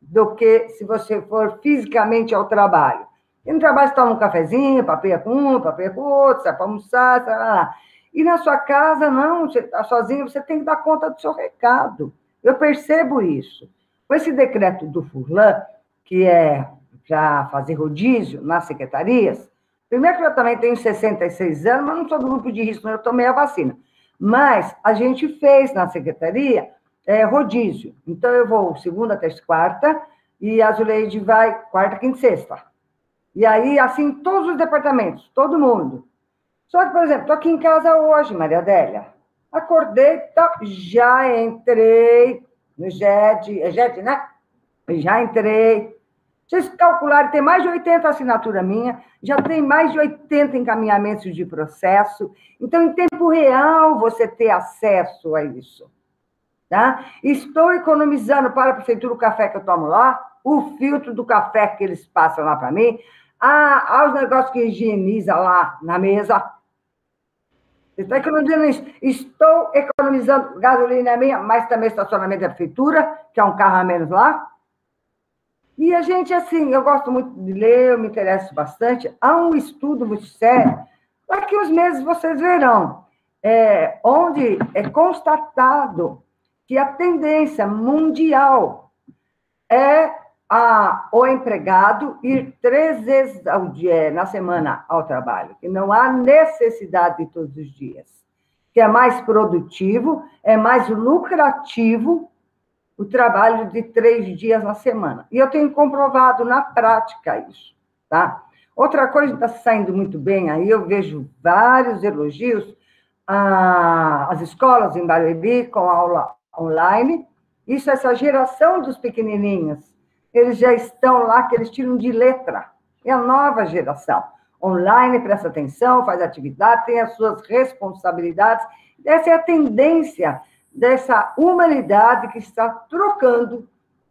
do que se você for fisicamente ao trabalho. E no trabalho você toma um cafezinho, papeia com um, papeia com outro, sai para almoçar, sai lá. E na sua casa, não, você está sozinho, você tem que dar conta do seu recado. Eu percebo isso. Com esse decreto do Furlan, que é já fazer rodízio nas secretarias, primeiro que eu também tenho 66 anos, mas não sou do grupo de risco, eu tomei a vacina. Mas a gente fez na secretaria é, rodízio. Então, eu vou segunda, terça quarta, e a Zuleide vai quarta, quinta e sexta. E aí, assim, todos os departamentos, todo mundo. Só que, por exemplo, estou aqui em casa hoje, Maria Adélia. Acordei, tá, já entrei no JET, é JET, né? Já entrei. Vocês calcularem, tem mais de 80 assinaturas minha, já tem mais de 80 encaminhamentos de processo. Então, em tempo real, você ter acesso a isso. Tá? Estou economizando para a prefeitura o café que eu tomo lá, o filtro do café que eles passam lá para mim, a, aos negócios que higieniza lá na mesa. Você está economizando isso. Estou economizando gasolina minha, mas também estacionamento da prefeitura, que é um carro a menos lá. E a gente, assim, eu gosto muito de ler, eu me interesso bastante. Há um estudo muito sério, daqui uns meses vocês verão, é, onde é constatado que a tendência mundial é a, o empregado ir três vezes ao dia, na semana ao trabalho, que não há necessidade de todos os dias, que é mais produtivo, é mais lucrativo o trabalho de três dias na semana. E eu tenho comprovado na prática isso, tá? Outra coisa está saindo muito bem aí, eu vejo vários elogios às escolas em Barueri com aula online. Isso, essa geração dos pequenininhos, eles já estão lá, que eles tiram de letra. É a nova geração. Online, presta atenção, faz atividade, tem as suas responsabilidades. Essa é a tendência dessa humanidade que está trocando,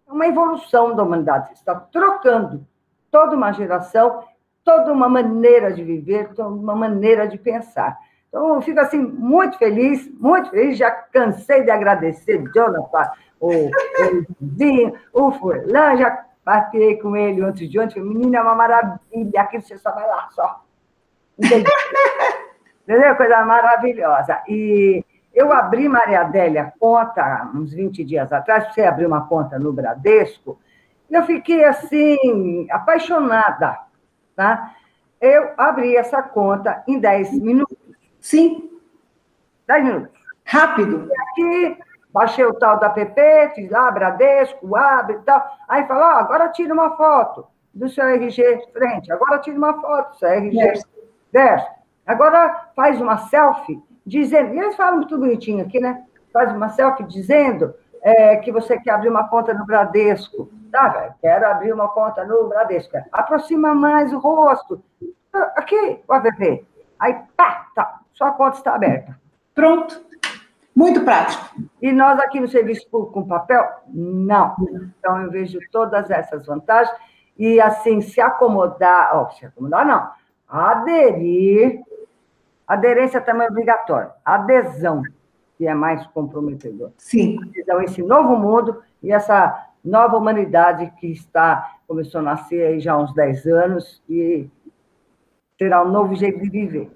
uma evolução da humanidade, está trocando toda uma geração, toda uma maneira de viver, toda uma maneira de pensar. Então, eu fico assim, muito feliz, muito feliz, já cansei de agradecer Jonathan, o, o Zinho, o Furlan, já batei com ele ontem de ontem, menina, é uma maravilha, aqui você só vai lá, só. Entendeu? Entendeu? Coisa maravilhosa. E eu abri, Maria Adélia, conta uns 20 dias atrás, você abriu uma conta no Bradesco, e eu fiquei assim, apaixonada, tá? Eu abri essa conta em 10 minutos. Sim. 10 minutos. Rápido. E aqui Baixei o tal da app, fiz lá, Bradesco, abre e tal. Aí falou, oh, agora tira uma foto do seu RG frente, agora tira uma foto do seu RG verso. verso. Agora faz uma selfie dizendo, e eles falam muito bonitinho aqui, né? Faz uma selfie dizendo é, que você quer abrir uma conta no Bradesco. Tá, velho, quero abrir uma conta no Bradesco. Aproxima mais o rosto. Aqui, o app. Aí, pá, tá, sua conta está aberta. Pronto. Muito prático. E nós aqui no Serviço Público com papel? Não. Então, eu vejo todas essas vantagens e, assim, se acomodar, ó, se acomodar não, aderir, aderência também é obrigatória, adesão, que é mais comprometedor. Sim. Então, esse novo mundo e essa nova humanidade que está, começou a nascer aí já há uns 10 anos e terá um novo jeito de viver.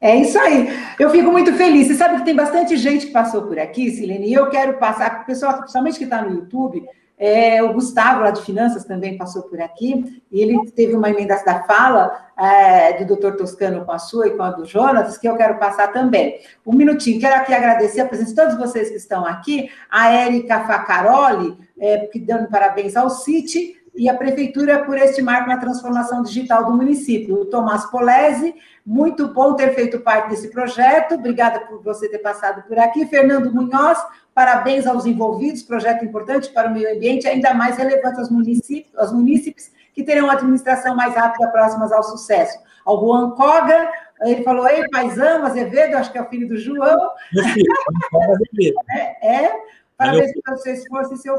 É isso aí. Eu fico muito feliz. Você sabe que tem bastante gente que passou por aqui, Silene, e eu quero passar, o pessoal, principalmente que está no YouTube, é, o Gustavo, lá de Finanças, também passou por aqui, e ele teve uma emenda da fala é, do doutor Toscano com a sua e com a do Jonas, que eu quero passar também. Um minutinho, quero aqui agradecer a presença de todos vocês que estão aqui, a Érica Facaroli, é, que dando parabéns ao CIT, e a Prefeitura por este marco na transformação digital do município. O Tomás Polese, muito bom ter feito parte desse projeto, obrigada por você ter passado por aqui. Fernando Munhoz, parabéns aos envolvidos, projeto importante para o meio ambiente, ainda mais relevante aos municípios, aos municípios que terão administração mais rápida próximas ao sucesso. Ao Juan Koga, ele falou, ei, paisão, Azevedo, acho que é o filho do João. Meu filho, é, é, parabéns pelo seu esforço e seu é,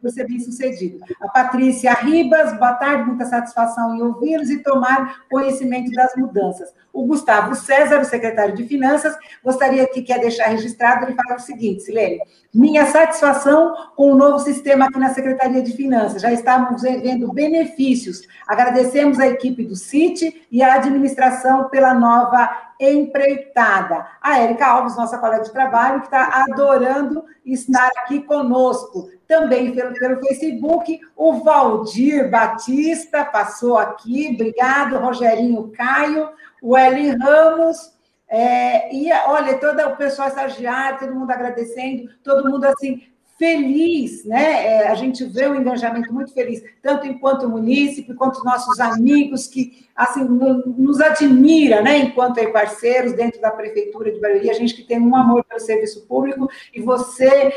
por ser bem sucedido. A Patrícia Ribas, boa tarde, muita satisfação em ouvi-los e tomar conhecimento das mudanças. O Gustavo César, o secretário de Finanças, gostaria que quer deixar registrado, ele fala o seguinte, Silene, minha satisfação com o novo sistema aqui na Secretaria de Finanças, já estamos vendo benefícios. Agradecemos a equipe do CIT e a administração pela nova empreitada. A Érica Alves, nossa colega de trabalho, que está adorando estar aqui conosco. Também pelo, pelo Facebook, o Valdir Batista passou aqui, obrigado, Rogerinho Caio, o Eli Ramos, é, e olha, todo o pessoal estagiário, todo mundo agradecendo, todo mundo assim, feliz, né? É, a gente vê um engajamento muito feliz, tanto enquanto munícipe, quanto nossos amigos que assim nos admira, né? Enquanto parceiros dentro da prefeitura de Barueri, a gente que tem um amor pelo serviço público e você,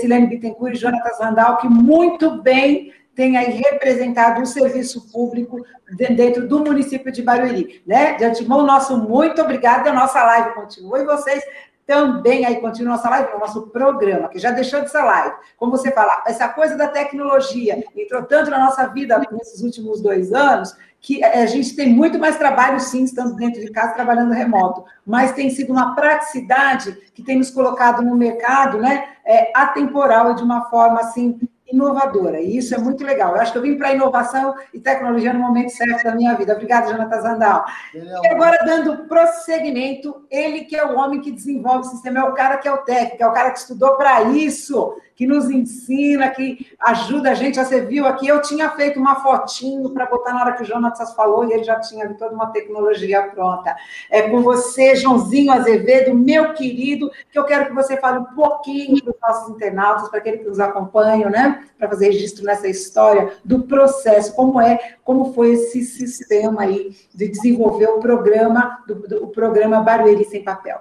Silene Bittencourt e Jonatas Randal, que muito bem tem aí representado o serviço público dentro do município de Barueri, né? De antemão, nosso muito obrigado, a nossa live continua e vocês também aí continua nossa live, o nosso programa, que já deixou de ser live. Como você fala, essa coisa da tecnologia entrou tanto na nossa vida nesses últimos dois anos que a gente tem muito mais trabalho, sim, estando dentro de casa, trabalhando remoto, mas tem sido uma praticidade que tem nos colocado no mercado, né, é, atemporal e de uma forma, assim, inovadora, e isso é muito legal. Eu acho que eu vim para inovação e tecnologia no momento certo da minha vida. Obrigada, Jonathan Zandal. E agora, dando prosseguimento, ele que é o homem que desenvolve o sistema, é o cara que é o técnico, é o cara que estudou para isso, que nos ensina, que ajuda a gente. Você viu aqui, eu tinha feito uma fotinho para botar na hora que o Jonatas falou, e ele já tinha toda uma tecnologia pronta. É com você, Joãozinho Azevedo, meu querido, que eu quero que você fale um pouquinho para os nossos internautas, para aqueles que nos acompanham, né? Para fazer registro nessa história do processo, como é, como foi esse sistema aí de desenvolver o programa, do, do o programa Barueri Sem Papel.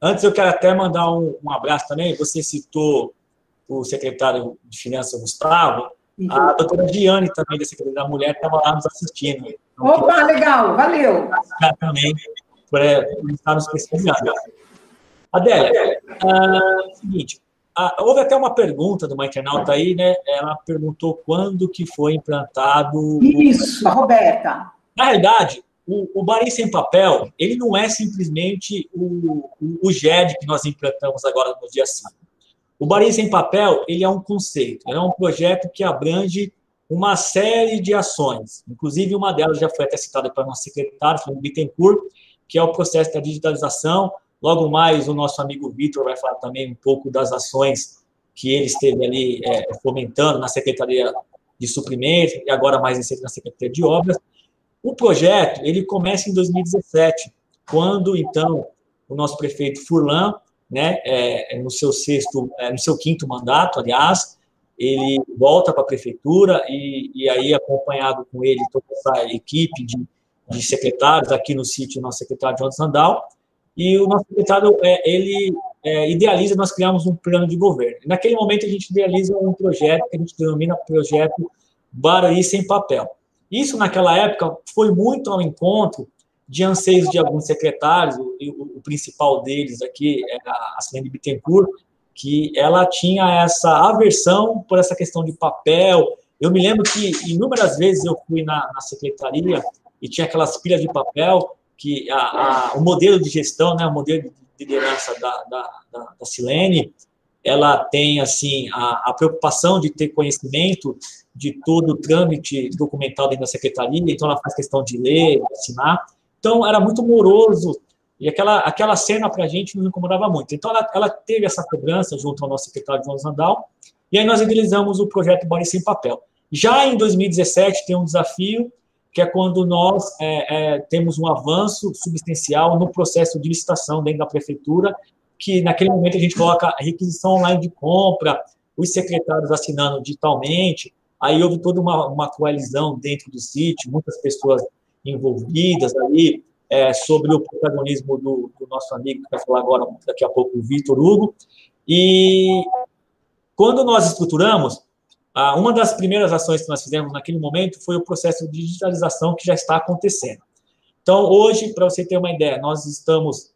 Antes, eu quero até mandar um, um abraço também. Você citou o secretário de Finanças, Gustavo, uhum. a doutora Diane, também, da Secretaria da Mulher, estava lá nos assistindo. Então, Opa, legal, valeu. Também, por, por estar nos prestigiando. Adélia, uh, seguinte, uh, houve até uma pergunta de uma internauta aí, né? Ela perguntou quando que foi implantado... Isso, o... a Roberta. Na realidade, o, o Bahia Sem Papel, ele não é simplesmente o, o, o GED que nós implantamos agora no dia 5. O Bahia Sem Papel, ele é um conceito, é um projeto que abrange uma série de ações. Inclusive, uma delas já foi até citada pela nossa secretária, Fernando Bittencourt, que é o processo da digitalização. Logo mais, o nosso amigo Vitor vai falar também um pouco das ações que ele esteve ali é, fomentando na Secretaria de Suprimentos e agora mais recente na Secretaria de Obras. O projeto, ele começa em 2017, quando, então, o nosso prefeito Furlan né, é, é, no seu sexto, é, no seu quinto mandato, aliás, ele volta para a prefeitura e, e aí acompanhado com ele toda essa equipe de, de secretários aqui no sítio, nosso secretário João Sandal, e o nosso secretário, é, ele é, idealiza, nós criamos um plano de governo. Naquele momento, a gente idealiza um projeto que a gente denomina Projeto Barueri Sem Papel. Isso, naquela época, foi muito ao encontro de anseios de alguns secretários, o, o, principal deles aqui é a Celene Bittencourt, que ela tinha essa aversão por essa questão de papel. Eu me lembro que inúmeras vezes eu fui na, na secretaria e tinha aquelas pilhas de papel que a, a, o modelo de gestão, né, o modelo de liderança da, da, da, da Silene, ela tem assim a, a, preocupação de ter conhecimento de todo o trâmite documental dentro da secretaria, então ela faz questão de ler, assinar. Então era muito moroso e aquela aquela cena para a gente nos incomodava muito. Então ela, ela teve essa cobrança junto ao nosso secretário João Zandal e aí nós idealizamos o projeto Bora Sem Papel. Já em 2017 tem um desafio que é quando nós é, é, temos um avanço substancial no processo de licitação dentro da prefeitura que naquele momento a gente coloca a requisição online de compra, os secretários assinando digitalmente, aí houve toda uma, uma coalizão dentro do sítio, muitas pessoas envolvidas ali, é, sobre o protagonismo do, do, nosso amigo, que vai falar agora, daqui a pouco, o Vitor Hugo, e quando nós estruturamos, uma das primeiras ações que nós fizemos naquele momento foi o processo de digitalização que já está acontecendo. Então, hoje, para você ter uma ideia, nós estamos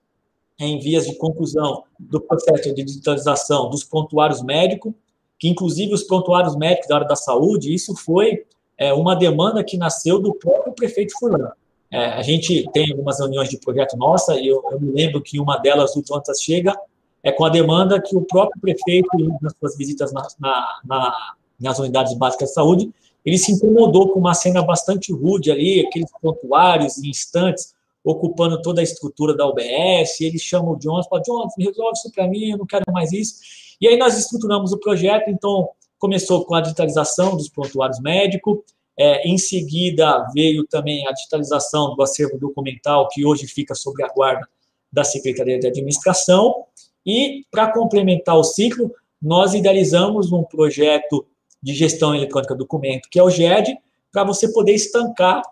em vias de conclusão do processo de digitalização dos prontuários médicos, que inclusive os prontuários médicos da área da saúde, isso foi é, uma demanda que nasceu do próprio prefeito Furlan. É, a gente tem algumas reuniões de projeto nossa, e eu, eu me lembro que uma delas, o Jontas chega, é com a demanda que o próprio prefeito, nas suas visitas na, na, na, nas unidades básicas de saúde, ele se incomodou com uma cena bastante rude ali, aqueles prontuários em instantes, ocupando toda a estrutura da UBS, eles chamam o Jones, falam, Jones, resolve isso para mim, eu não quero mais isso. E aí nós estruturamos o projeto, então começou com a digitalização dos prontuários médicos, é, em seguida veio também a digitalização do acervo documental, que hoje fica sob a guarda da Secretaria de Administração, e para complementar o ciclo, nós idealizamos um projeto de gestão eletrônica do documento, que é o GED, para você poder estancar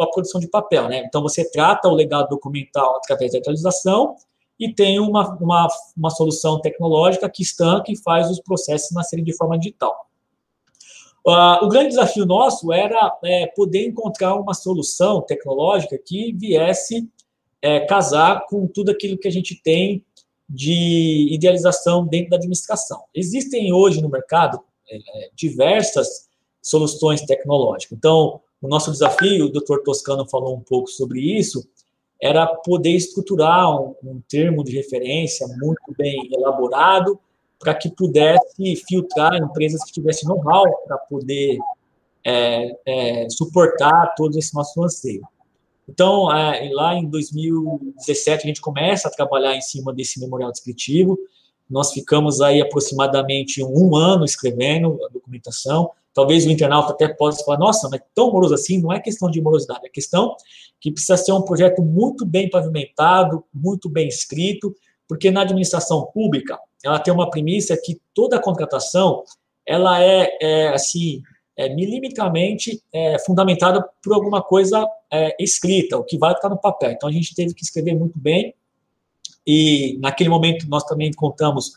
a, produção de papel. Né? Então, você trata o legado documental através da atualização e tem uma, uma, uma solução tecnológica que estanca e faz os processos nascerem de forma digital. Uh, o grande desafio nosso era é, poder encontrar uma solução tecnológica que viesse é, casar com tudo aquilo que a gente tem de idealização dentro da administração. Existem hoje no mercado é, é diversas soluções tecnológicas. Então, o nosso desafio, o Dr. Toscano falou um pouco sobre isso, era poder estruturar um, um termo de referência muito bem elaborado para que pudesse filtrar empresas que tivessem know-how para poder é, é, suportar todo esse nosso anseio. Então, é, lá em 2017, a gente começa a trabalhar em cima desse memorial descritivo. Nós ficamos aí aproximadamente um ano escrevendo a documentação. Talvez o internauta até possa falar, nossa, mas tão moroso assim, não é questão de morosidade, é questão que precisa ser um projeto muito bem pavimentado, muito bem escrito, porque na administração pública, ela tem uma premissa que toda contratação, ela é, é assim, é, é, fundamentada por alguma coisa é, escrita, o que vai estar no papel. Então, a gente teve que escrever muito bem, e naquele momento nós também contamos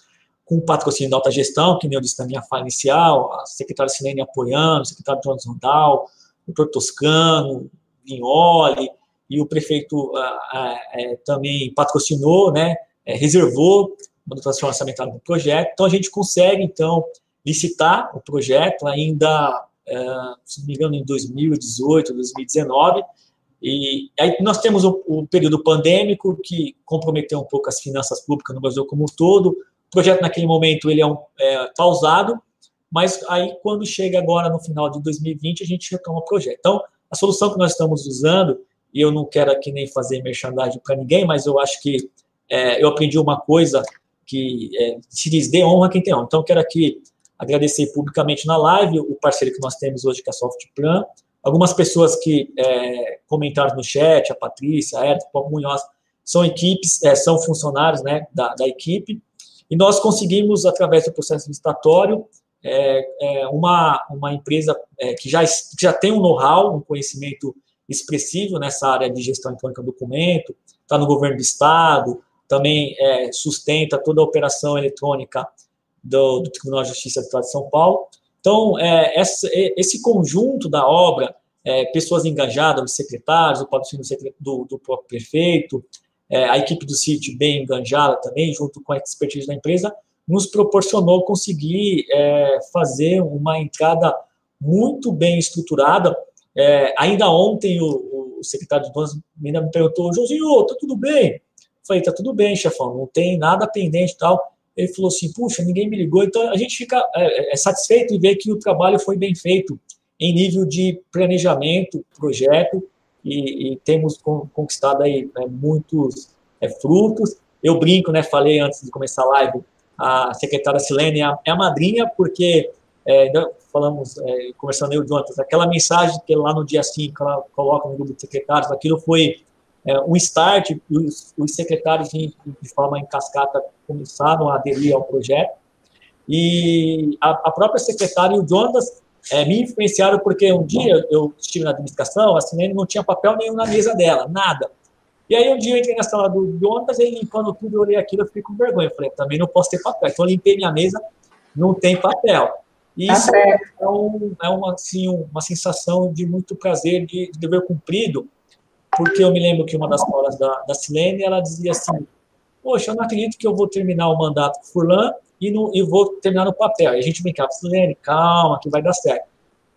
com o patrocínio da alta gestão, que nem eu disse na minha fala inicial, a secretária Silene apoiando, o secretário Jonas Rondal, o doutor Toscano, Vignoli, e o prefeito ah, ah, é, também patrocinou, né, é, reservou uma dotação orçamentária do projeto. Então, a gente consegue, então, licitar o projeto ainda, é, se não me engano, em 2018, 2019, e aí nós temos o, o, período pandêmico, que comprometeu um pouco as finanças públicas no Brasil como um todo, projeto naquele momento ele é, um, é pausado, mas aí quando chega agora no final de 2020 a gente retoma o projeto. Então, a solução que nós estamos usando, e eu não quero aqui nem fazer merchandising para ninguém, mas eu acho que é, eu aprendi uma coisa que é, se diz de honra quem tem honra. Então, eu quero aqui agradecer publicamente na live o parceiro que nós temos hoje, que é a Softplan, algumas pessoas que é, comentaram no chat, a Patrícia, a Edson, o Paulo Munhoz, são equipes, é, são funcionários né, da, da equipe, e nós conseguimos, através do processo licitatório, é, é, uma, uma empresa é, que, já, que já tem um know-how, um conhecimento expressivo nessa área de gestão eletrônica do documento, está no governo do Estado, também é, sustenta toda a operação eletrônica do, do, Tribunal de Justiça do Estado de São Paulo. Então, é, essa, esse conjunto da obra é, pessoas engajadas, os secretários, o patrocínio do, do próprio prefeito, é, a equipe do sítio bem enganjada também, junto com a expertise da empresa, nos proporcionou conseguir é, fazer uma entrada muito bem estruturada. É, ainda ontem o, o secretário de Donas me perguntou, Josinho, tá tudo bem? Eu falei, tá tudo bem, chefão, não tem nada pendente e tal. Ele falou assim, puxa, ninguém me ligou. Então, a gente fica é, é satisfeito em ver que o trabalho foi bem feito em nível de planejamento, projeto, e, e temos conquistado aí né, muitos é, frutos. Eu brinco, né, falei antes de começar a live, a secretária Silene é a, é madrinha, porque é, falamos, é, conversando eu e o Jonathan, aquela mensagem que lá no dia 5 ela coloca no grupo de secretários, aquilo foi é, um start, os, os secretários de, de, forma em cascata começaram a aderir ao projeto, e a, a própria secretária e o Jonas é, me influenciaram porque um dia eu estive na administração, a Silene não tinha papel nenhum na mesa dela, nada. E aí um dia eu entrei na sala do Jonas, ele limpando tudo, eu olhei aquilo, eu fiquei com vergonha. Eu falei, também não posso ter papel. Então eu limpei minha mesa, não tem papel. E isso tá é, um, é uma, assim, uma sensação de muito prazer, de, de, dever cumprido, porque eu me lembro que uma das palavras da, da Silene, ela dizia assim, poxa, eu não acredito que eu vou terminar o mandato com Furlan e, no, e vou terminar no papel. E a gente brincava, Silene, calma, que vai dar certo.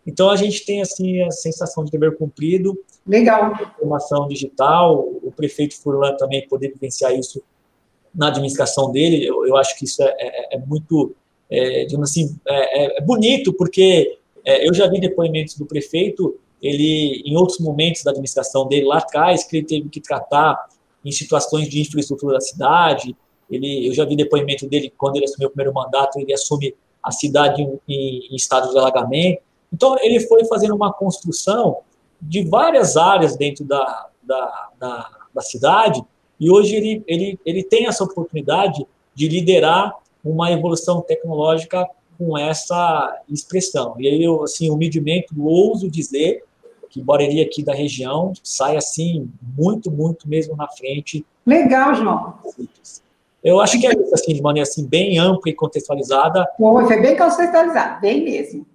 Então a gente tem assim a sensação de dever cumprido. Legal. Informação digital, o prefeito Furlan também poder vivenciar isso na administração dele, eu, eu acho que isso é, é, é muito é, digamos assim, é, é, é bonito, porque é, eu já vi depoimentos do prefeito, ele, em outros momentos da administração dele, lá atrás, que ele teve que tratar em situações de infraestrutura da cidade, ele, eu já vi depoimento dele, quando ele assumiu o primeiro mandato, ele assume a cidade em, em, em estado de alagamento, então ele foi fazendo uma construção de várias áreas dentro da, da, da, da cidade, e hoje ele, ele, ele tem essa oportunidade de liderar uma evolução tecnológica com essa expressão. E aí eu, assim, humildemente, ouso dizer que Boreri aqui da região sai, assim, muito, muito mesmo na frente. Legal, João. Eu acho que é isso, assim, de maneira assim, bem ampla e contextualizada. Bom, foi bem contextualizado, bem mesmo.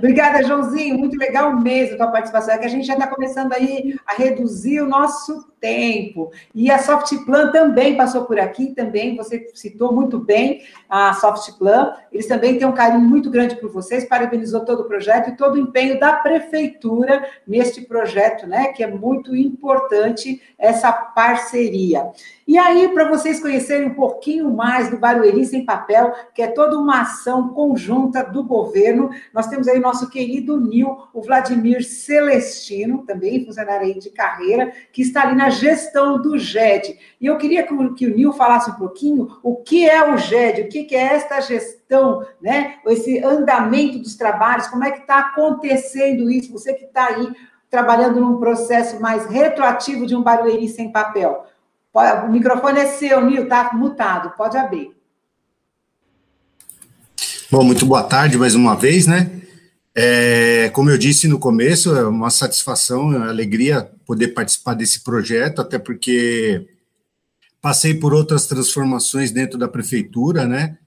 Obrigada, Joãozinho. Muito legal mesmo a tua participação. É que a gente já está começando aí a reduzir o nosso tempo. E a Softplan também passou por aqui, também você citou muito bem a Softplan. Eles também têm um carinho muito grande por vocês, parabenizou todo o projeto e todo o empenho da prefeitura neste projeto, né? Que é muito importante essa parceria. E aí, para vocês conhecerem um pouquinho mais do Barueri Sem Papel, que é toda uma ação conjunta do governo, nós temos aí o nosso querido Nil, o Vladimir Celestino, também funcionário aí de carreira, que está ali na gestão do GED. E eu queria que o, Nil falasse um pouquinho o que é o GED, o que, é esta gestão, né? esse andamento dos trabalhos, como é que está acontecendo isso, você que está aí trabalhando num processo mais retroativo de um Barueri sem papel. O microfone é seu, Nil, está mutado, pode abrir. Bom, muito boa tarde mais uma vez, né? É, como eu disse no começo, é uma satisfação, é uma alegria poder participar desse projeto, até porque passei por outras transformações dentro da prefeitura, né?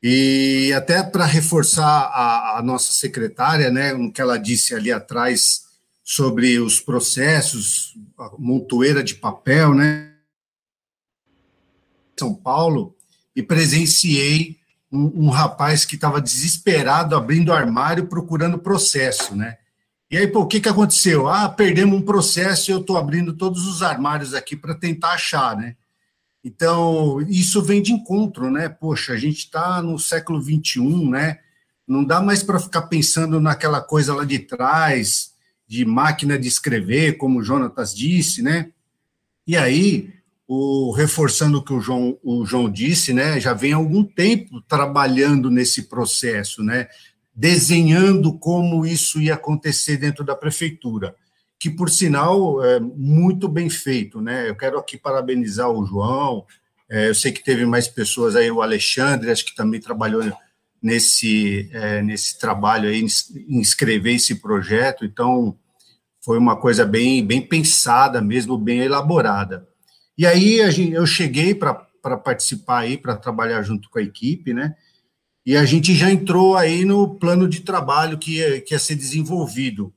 E até para reforçar a, a, nossa secretária, né, o que ela disse ali atrás sobre os processos, a montoeira de papel, né? São Paulo, e presenciei um, um rapaz que estava desesperado abrindo armário procurando processo, né? E aí, pô, o que, que aconteceu? Ah, perdemos um processo e eu estou abrindo todos os armários aqui para tentar achar, né? Então, isso vem de encontro, né? Poxa, a gente está no século XXI, né? Não dá mais para ficar pensando naquela coisa lá de trás, de máquina de escrever, como o Jonatas disse, né? E aí, o, reforçando o que o João, o João disse, né, já vem algum tempo trabalhando nesse processo, né, desenhando como isso ia acontecer dentro da prefeitura, que, por sinal, é muito bem feito. Né? Eu quero aqui parabenizar o João, é, eu sei que teve mais pessoas aí, o Alexandre, acho que também trabalhou nesse, é, nesse trabalho aí, em escrever esse projeto, então foi uma coisa bem, bem pensada mesmo, bem elaborada. E aí eu cheguei para participar aí, para trabalhar junto com a equipe, né? E a gente já entrou aí no plano de trabalho que ia, que ia ser desenvolvido.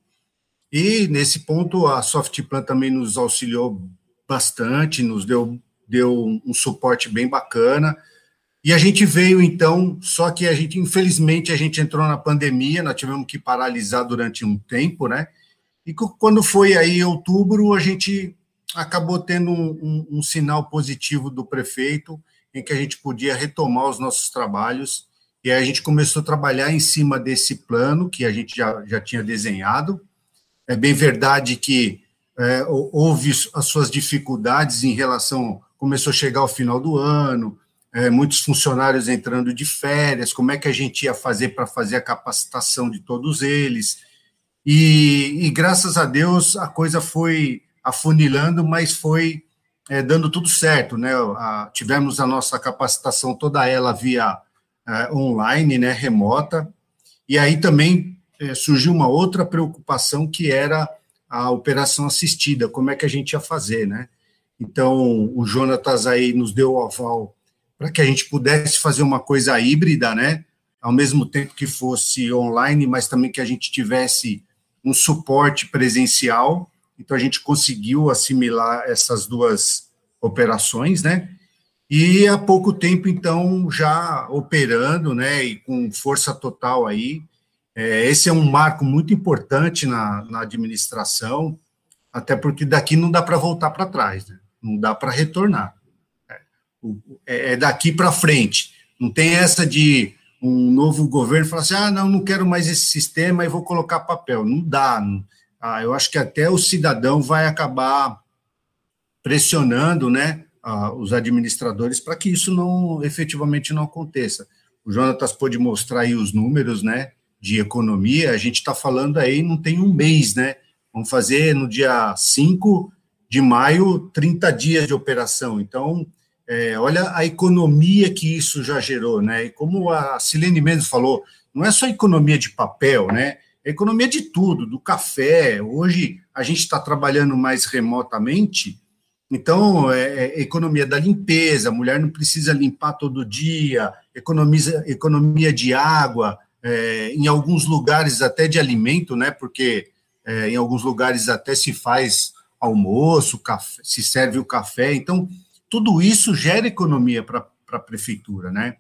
E, nesse ponto, a Softplan também nos auxiliou bastante, nos deu, deu um suporte bem bacana. E a gente veio, então, só que a gente, infelizmente, a gente entrou na pandemia, nós tivemos que paralisar durante um tempo, né? E quando foi aí outubro, a gente acabou tendo um, um, um sinal positivo do prefeito, em que a gente podia retomar os nossos trabalhos, e aí a gente começou a trabalhar em cima desse plano que a gente já, já tinha desenhado. É bem verdade que é, houve as suas dificuldades em relação. Começou a chegar ao final do ano, é, muitos funcionários entrando de férias, como é que a gente ia fazer para fazer a capacitação de todos eles. E, e, graças a Deus a coisa foi afunilando, mas foi é, dando tudo certo, né? A, tivemos a nossa capacitação toda ela via é, online, né, remota, e aí também é, surgiu uma outra preocupação que era a operação assistida, como é que a gente ia fazer, né? Então, o Jonatas aí nos deu o aval para que a gente pudesse fazer uma coisa híbrida, né? Ao mesmo tempo que fosse online, mas também que a gente tivesse um suporte presencial. Então, a gente conseguiu assimilar essas duas operações, né? E há pouco tempo, então, já operando, né, e com força total aí. É, esse é um marco muito importante na, na administração, até porque daqui não dá para voltar para trás, né? não dá para retornar. É, é daqui para frente. Não tem essa de um novo governo falar assim: ah, não, não quero mais esse sistema e vou colocar papel. Não dá. Não. Ah, eu acho que até o cidadão vai acabar pressionando, né? os administradores para que isso não efetivamente não aconteça. O Jonatas pôde mostrar aí os números, né, de economia, a gente está falando aí, não tem um mês, né, vamos fazer no dia 5 de maio, 30 dias de operação, então, é, olha a economia que isso já gerou, né, e como a Silene Mendes falou, não é só economia de papel, né, é economia de tudo, do café, hoje a gente está trabalhando mais remotamente, então, é, é, economia da limpeza, a mulher não precisa limpar todo dia, economiza, economia de água, é, em alguns lugares até de alimento, né? Porque é, em alguns lugares até se faz almoço, café, se serve o café. Então, tudo isso gera economia para a prefeitura, né?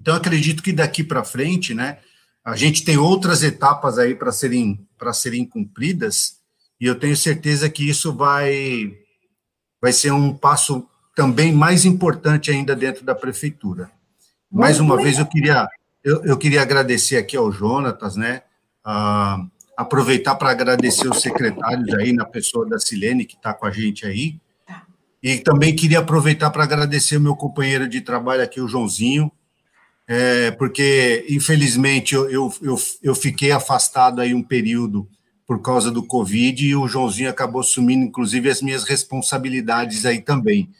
Então, acredito que daqui para frente, né? A gente tem outras etapas aí para serem, serem cumpridas, e eu tenho certeza que isso vai vai ser um passo também mais importante ainda dentro da prefeitura. Mais uma vez, eu queria, eu, eu, queria agradecer aqui ao Jonatas, né? Ah, aproveitar para agradecer os secretários aí, na pessoa da Silene, que está com a gente aí. Tá. E também queria aproveitar para agradecer o meu companheiro de trabalho aqui, o Joãozinho, é, porque, infelizmente, eu, eu, eu, eu fiquei afastado aí um período por causa do Covid e o Joãozinho acabou assumindo, inclusive, as minhas responsabilidades aí também.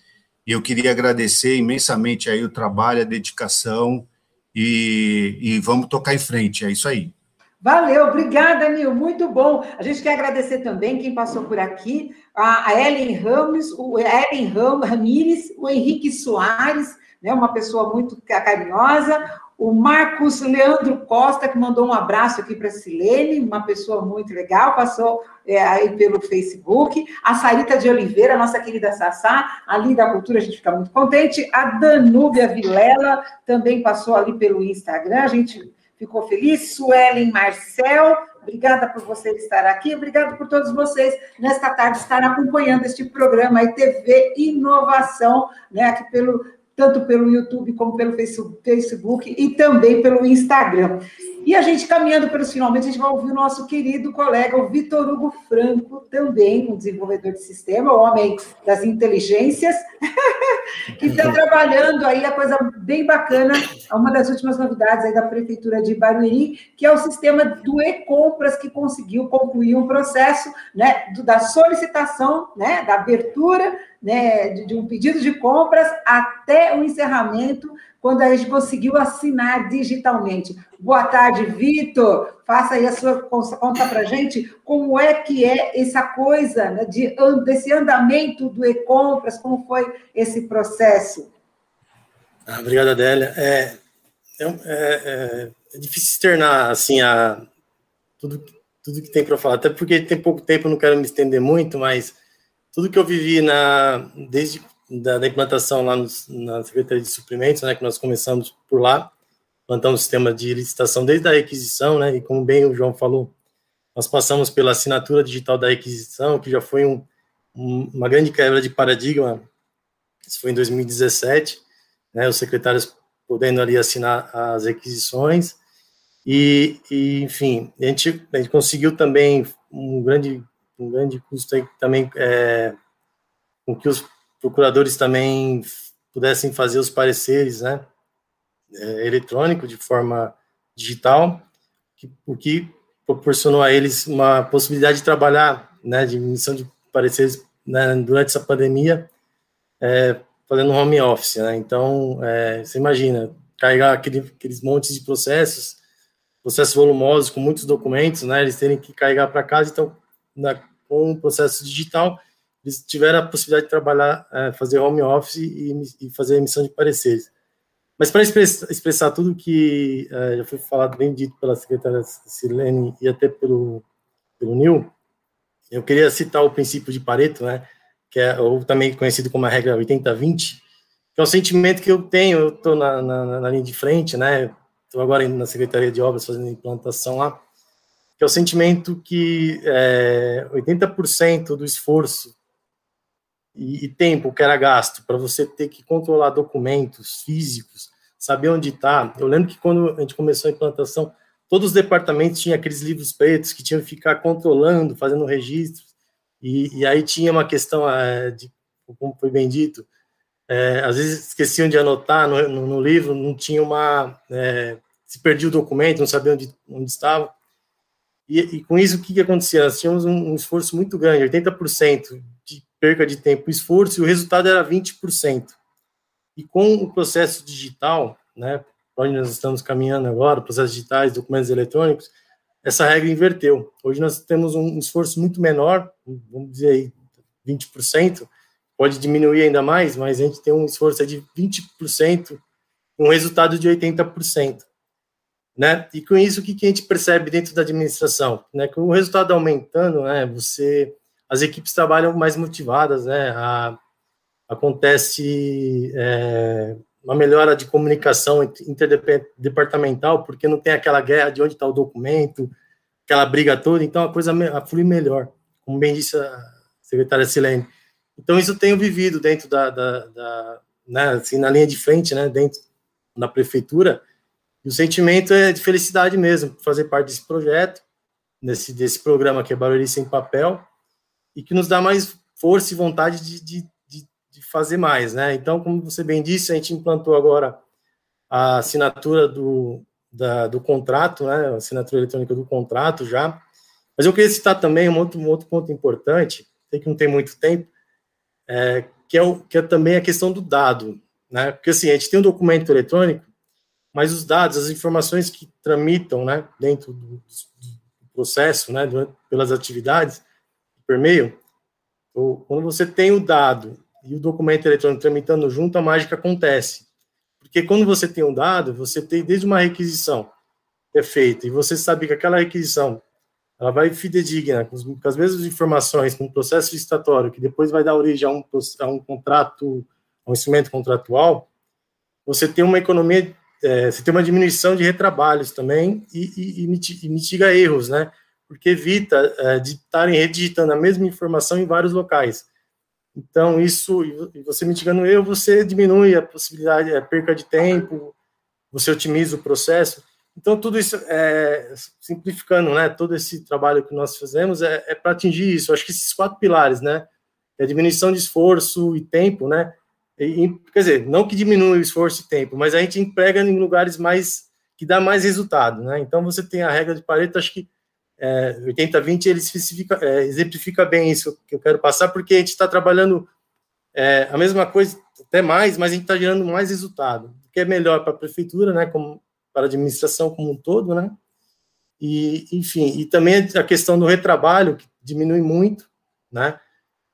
E eu queria agradecer imensamente aí o trabalho, a dedicação e, e vamos tocar em frente, é isso aí. Valeu, obrigada, Nil, muito bom. A gente quer agradecer também quem passou por aqui, a Ellen Ramos, o Ellen Ramires, o Henrique Soares, né, uma pessoa muito carinhosa, o Marcos Leandro Costa, que mandou um abraço aqui para a Silene, uma pessoa muito legal, passou é, aí pelo Facebook. A Sarita de Oliveira, nossa querida Sassá, ali da Cultura, a gente fica muito contente. A Danúbia Vilela também passou ali pelo Instagram, a gente ficou feliz. Suelen Marcel, obrigada por você estar aqui, obrigado por todos vocês nesta tarde estar acompanhando este programa aí, TV Inovação, né, aqui pelo tanto pelo YouTube como pelo Facebook e também pelo Instagram. E a gente caminhando pelos finalmente, a gente vai ouvir o nosso querido colega, o Vitor Hugo Franco, também um desenvolvedor de sistema, homem das inteligências, que está trabalhando aí a coisa bem bacana, uma das últimas novidades aí da Prefeitura de Barueri, que é o sistema do e-compras, que conseguiu concluir um processo né, da solicitação, né, da abertura né, de, de um pedido de compras até o encerramento, quando a gente conseguiu assinar digitalmente. Boa tarde, Vitor. Faça aí a sua conta para gente como é que é essa coisa né, de, desse andamento do e-compras, como foi esse processo. Ah, obrigado, Adélia. É, é, é, é, difícil externar assim a tudo tudo que tem para falar, até porque tem pouco tempo, não quero me estender muito, mas tudo que eu vivi na desde da, da implantação lá na Secretaria de Suprimentos, né, que nós começamos por lá, plantamos um sistema de licitação desde a requisição, né, e como bem o João falou, nós passamos pela assinatura digital da requisição, que já foi um, um, uma grande quebra de paradigma, isso foi em 2017, né, os secretários podendo ali assinar as requisições, e, e enfim, a gente, a gente conseguiu também um grande, um grande custo aí também, é, com que os procuradores também pudessem fazer os pareceres, né, é, eletrônico de forma digital, que, o que proporcionou a eles uma possibilidade de trabalhar, né, de emissão de pareceres né, durante essa pandemia, é, fazendo home office, né, então, é, você imagina, carregar aquele, aqueles montes de processos, processos volumosos com muitos documentos, né, eles terem que carregar para casa, então, na, com o processo digital, eles tiveram a possibilidade de trabalhar, é, fazer home office e, e, fazer emissão de pareceres. Mas para expressar, expressar, tudo que é, já foi falado, bem dito pela secretária Silene e até pelo, pelo Nil, eu queria citar o princípio de Pareto, né, que é ou também conhecido como a regra 80-20, que é um sentimento que eu tenho, eu estou na, na, na, linha de frente, né, estou agora na Secretaria de Obras fazendo implantação lá, que é o sentimento que é, 80% do esforço e, e tempo que era gasto para você ter que controlar documentos físicos, saber onde está. Eu lembro que quando a gente começou a implantação, todos os departamentos tinham aqueles livros pretos que tinham que ficar controlando, fazendo registros, e, e aí tinha uma questão é, de, como foi bem dito, é, às vezes esqueciam de anotar no, no, no livro, não tinha uma. É, se perdia o documento, não sabia onde, onde estava. E, e, com isso, o que, que acontecia? Nós tínhamos um, um esforço muito grande, 80% de perca de tempo e esforço, e o resultado era 20%. E com o processo digital, né, onde nós estamos caminhando agora, processos digitais, documentos eletrônicos, essa regra inverteu. Hoje nós temos um esforço muito menor, vamos dizer aí 20%, pode diminuir ainda mais, mas a gente tem um esforço de 20%, um resultado de 80%. Né? E com isso, o que a gente percebe dentro da administração? Né? Com o resultado aumentando, né, você as equipes trabalham mais motivadas, né? A, acontece é, uma melhora de comunicação interdepartamental, porque não tem aquela guerra de onde está o documento, aquela briga toda, então a coisa flui melhor, como bem disse a secretária Silene. Então, isso eu tenho vivido dentro da, da, da né, assim, na linha de frente, né, dentro da prefeitura, e o sentimento é de felicidade mesmo, fazer parte desse projeto, desse, desse programa que é Barueri Sem Papel, e que nos dá mais força e vontade de, de, de, de fazer mais, né? Então, como você bem disse, a gente implantou agora a assinatura do, da, do contrato, né? A assinatura eletrônica do contrato já. Mas eu queria citar também um outro, um outro ponto importante, sei que não tem muito tempo, é, que, é o, que é também a questão do dado, né? Porque assim, a gente tem um documento eletrônico, mas os dados, as informações que tramitam, né, dentro do, do processo, né, pelas atividades, por e-mail, quando você tem o dado e o documento eletrônico tramitando junto, a mágica acontece. Porque quando você tem um dado, você tem desde uma requisição que é feita, e você sabe que aquela requisição ela vai fidedigna, com, com as mesmas informações, com um processo licitatório, que depois vai dar origem a um, a um contrato, a um instrumento contratual, você tem uma economia, é, você tem uma diminuição de retrabalhos também e, e, e mitiga erros, né? Porque evita é, de estarem redigitando a mesma informação em vários locais. Então, isso, e você mitigando erro, você diminui a possibilidade, a perca de tempo, você otimiza o processo. Então, tudo isso, é, simplificando, né, todo esse trabalho que nós fazemos é, é para atingir isso. Acho que esses quatro pilares, né, é a diminuição de esforço e tempo, né, e, quer dizer, não que diminui o esforço e tempo, mas a gente emprega em lugares mais, que dá mais resultado, né, então você tem a regra de Pareto, acho que é, 80-20 ele especifica, é, exemplifica bem isso que eu quero passar, porque a gente está trabalhando é, a mesma coisa, até mais, mas a gente está gerando mais resultado, que é melhor para a prefeitura, né, como para a administração como um todo, né, e, enfim, e também a questão do retrabalho, que diminui muito, né,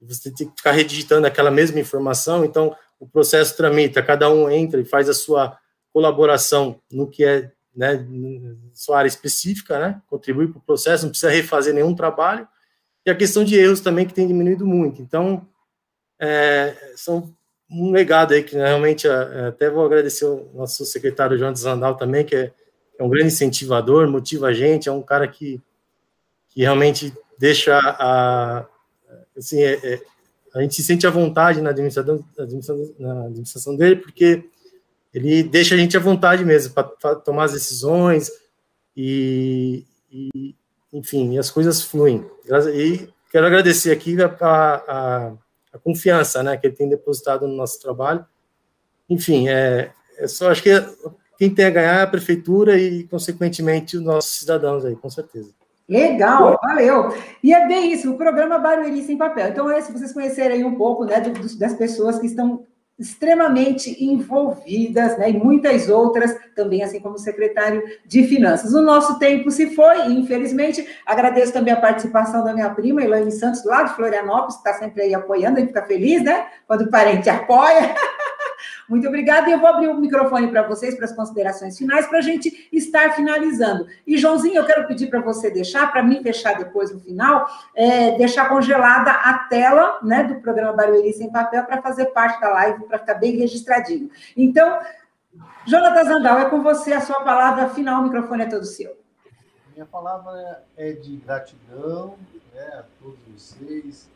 você tem que ficar redigitando aquela mesma informação, então o processo tramita, cada um entra e faz a sua colaboração no que é né, sua área específica, né, contribui para o processo, não precisa refazer nenhum trabalho, e a questão de erros também, que tem diminuído muito. Então, é, são um legado aí que né, realmente é, até vou agradecer o nosso secretário João de Zandal também, que é, é, um grande incentivador, motiva a gente, é um cara que, que realmente deixa a, assim, é, é, a gente se sente à vontade na administração, na administração dele, porque ele deixa a gente à vontade mesmo para tomar as decisões e, e, enfim, as coisas fluem. E quero agradecer aqui a, a, a, confiança né, que ele tem depositado no nosso trabalho. Enfim, é, é só acho que quem tem a ganhar é a prefeitura e, consequentemente, os nossos cidadãos aí, com certeza. Legal, valeu. E é bem isso, o programa Barueri Sem Papel. Então, é se vocês conhecerem um pouco né, das pessoas que estão extremamente envolvidas, né, e muitas outras também, assim como o secretário de Finanças. O nosso tempo se foi, infelizmente. Agradeço também a participação da minha prima, Elaine Santos, lá de Florianópolis, que está sempre aí apoiando, a gente fica feliz, né? Quando o parente apoia. Muito obrigada. E eu vou abrir o microfone para vocês, para as considerações finais, para a gente estar finalizando. E, Joãozinho, eu quero pedir para você deixar, para mim fechar depois no final, é, deixar congelada a tela né, do programa Barueri Sem Papel para fazer parte da live, para ficar bem registradinho. Então, Jonathan Zandal, é com você a sua palavra final, o microfone é todo seu. Minha palavra é de gratidão né, a todos vocês,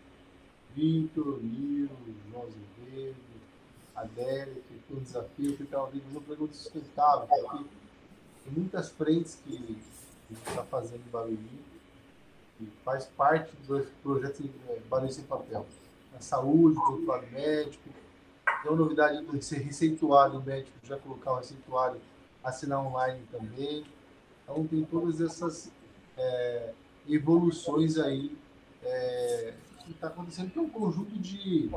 Vitor, Nilo, João Azevedo, Que foi um desafio, que estava vindo um programa sustentável, porque tem muitas frentes que a está fazendo Barueri, e faz parte do projeto é, Barueri Sem Papel. Na saúde, do lado médico, tem uma novidade de ser receituário, o médico já colocar o receituário, assinar online também. Então, tem todas essas é, evoluções aí é, que está acontecendo, que é um conjunto de,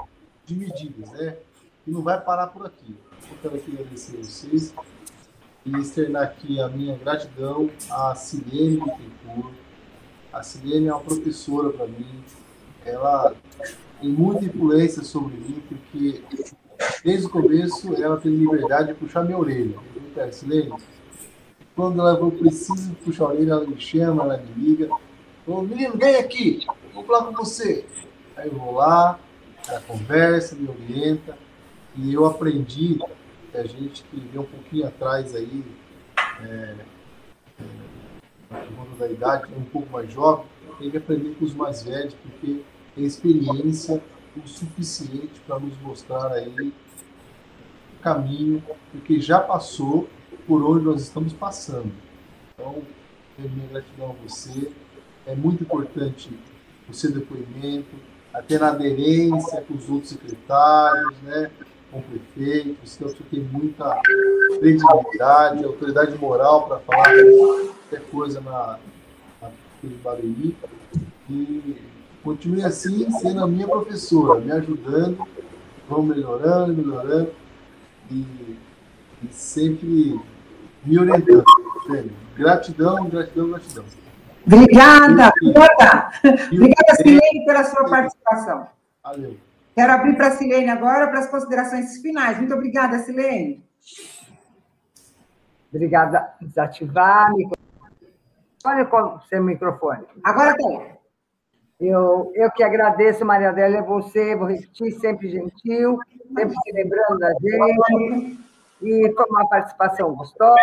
de medidas, né? E não vai parar por aqui. Eu quero aqui agradecer a vocês e externar aqui a minha gratidão à Silene Bittencourt. A Silene é uma professora para mim. Ela tem muita influência sobre mim, porque desde o começo ela tem liberdade de puxar minha orelha. Quero, Silene, quando ela eu preciso puxar a orelha, ela me chama, ela me liga. Ô, menino, vem aqui, vou falar com você. Aí eu vou lá, ela conversa, me orienta. E eu aprendi, a gente que vem um pouquinho atrás aí, é, é, da idade, um pouco mais jovem, tem que aprender com os mais velhos, porque tem experiência o suficiente para nos mostrar aí o caminho, porque já passou por onde nós estamos passando. Então, minha gratidão a você. É muito importante o seu depoimento, até na aderência com os outros secretários, né? Com prefeitos, então você tem muita credibilidade, autoridade moral para falar qualquer coisa na, na Barueri. E continue assim, sendo a minha professora, me ajudando, vamos melhorando, melhorando e, e sempre me orientando. Gratidão, gratidão, gratidão. Obrigada, obrigada. Obrigada, Silene, pela sua participação. Valeu. Quero abrir para a Silene agora para as considerações finais. Muito obrigada, Silene. Obrigada. Desativar. Olha o seu microfone. Agora tem. Eu, eu que agradeço, Maria Adélia, você, vou repetir, sempre gentil, sempre se lembrando da gente, e com uma participação gostosa.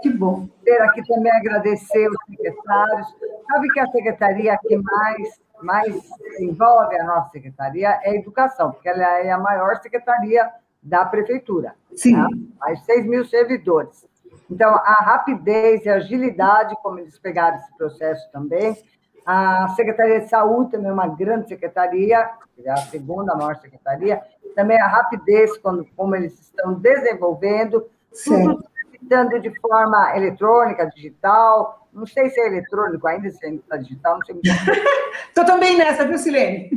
Que bom. Ter aqui também agradecer os secretários. Sabe que a secretaria que mais mais envolve a nossa secretaria é a educação, porque ela é a maior secretaria da prefeitura. Sim. Né? Mais 6 mil servidores. Então, a rapidez e a agilidade, como eles pegaram esse processo também. A Secretaria de Saúde também é uma grande secretaria, é a segunda maior secretaria. Também a rapidez, quando, como eles estão desenvolvendo, Sim. tudo tramitando de forma eletrônica, digital, não sei se é eletrônico ainda, se está digital, não sei muito. Estou também nessa, viu, Silene?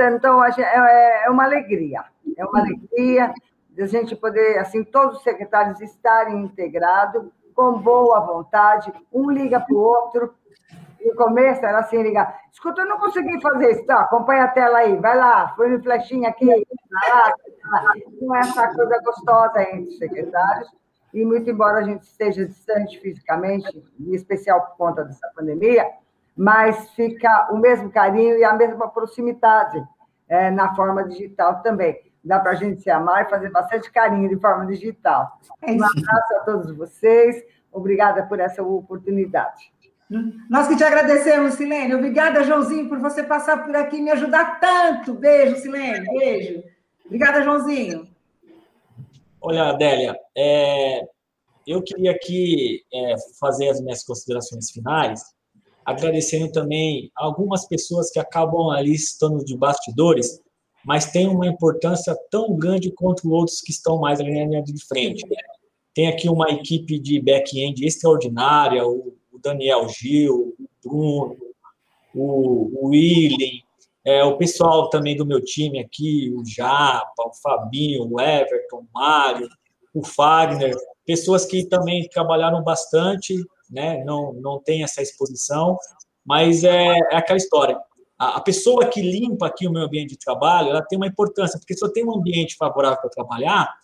Então, é, é, é uma alegria. É uma alegria de a gente poder, assim, todos os secretários estarem integrados, com boa vontade, um liga para o outro. No começo era assim, ligar, escuta, eu não consegui fazer isso, tá? Acompanha a tela aí, vai lá, foi no flechinha aqui, vai lá, vai lá. Então, essa coisa gostosa entre os secretários e muito embora a gente esteja distante fisicamente, em especial por conta dessa pandemia, mas fica o mesmo carinho e a mesma proximidade é, na forma digital também. Dá para a gente se amar e fazer bastante carinho de forma digital. É um abraço a todos vocês, obrigada por essa oportunidade. Nós que te agradecemos, Silene. Obrigada, Joãozinho, por você passar por aqui e me ajudar tanto. Beijo, Silene. Beijo. Obrigada, Joãozinho. Olha, Adélia, é, eu queria aqui é, fazer as minhas considerações finais, agradecendo também algumas pessoas que acabam ali estando de bastidores, mas têm uma importância tão grande quanto outros que estão mais ali na linha de frente. Né? Tem aqui uma equipe de back-end extraordinária, o Daniel Gil, o Bruno, o William, é, o pessoal também do meu time aqui, o Japa, o Fabinho, o Everton, o Mário, o Fagner, pessoas que também trabalharam bastante, né? não, não tem essa exposição, mas é, é aquela história. A, a, pessoa que limpa aqui o meu ambiente de trabalho, ela tem uma importância, porque se eu tenho um ambiente favorável para trabalhar,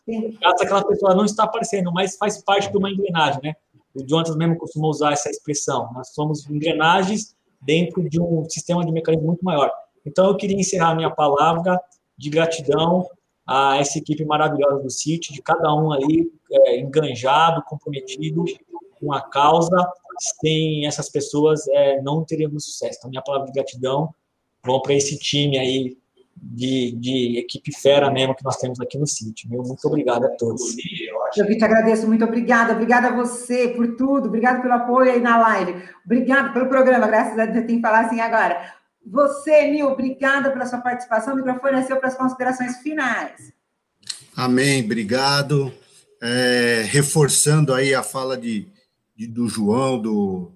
aquela pessoa não está aparecendo, mas faz parte de uma engrenagem, né? O Jonathan mesmo costuma usar essa expressão. Nós somos engrenagens dentro de um sistema de mecanismo muito maior. Então, eu queria encerrar minha palavra de gratidão a essa equipe maravilhosa do City, de cada um ali é, enganjado, comprometido com a causa. Sem essas pessoas, é, não teríamos sucesso. Então, minha palavra de gratidão vão para esse time aí de, de equipe fera mesmo que nós temos aqui no sítio. Meu, muito obrigado a todos. Eu te agradeço, muito obrigada. Obrigada a você por tudo. Obrigado pelo apoio aí na live. Obrigado pelo programa. Graças a Deus, eu tenho que falar assim agora. Você, Nil, obrigada pela sua participação. O microfone é seu para as considerações finais. Amém, obrigado. É, reforçando aí a fala de, de, do João, do,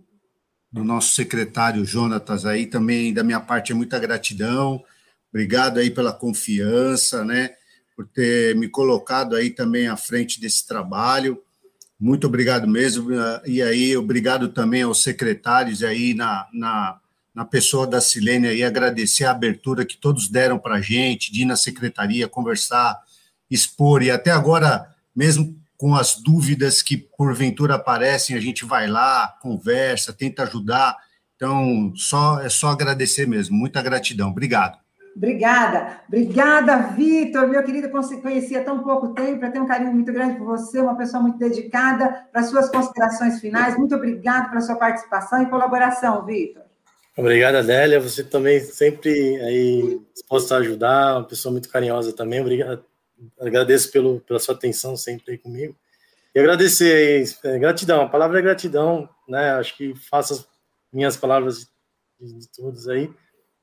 do nosso secretário Jonatas aí, também da minha parte é muita gratidão. Obrigado aí pela confiança, né? Por ter me colocado aí também à frente desse trabalho. Muito obrigado mesmo. E aí, obrigado também aos secretários aí na, na, na pessoa da Silene aí, agradecer a abertura que todos deram para a gente, de ir na secretaria, conversar, expor, e até agora, mesmo com as dúvidas que porventura aparecem, a gente vai lá, conversa, tenta ajudar. Então, só é só agradecer mesmo. Muita gratidão. Obrigado. Obrigada, obrigada, Vitor, meu querido, conhecia tão pouco tempo, para ter um carinho muito grande por você, uma pessoa muito dedicada, para suas considerações finais. Muito obrigado pela sua participação e colaboração, Vitor. Obrigado, Adélia. Você também sempre aí disposto a ajudar, uma pessoa muito carinhosa também. Obrigado. Agradeço pelo, pela sua atenção sempre aí comigo. E agradecer é, gratidão, a palavra é gratidão, né? Acho que faço as minhas palavras de, de todos aí.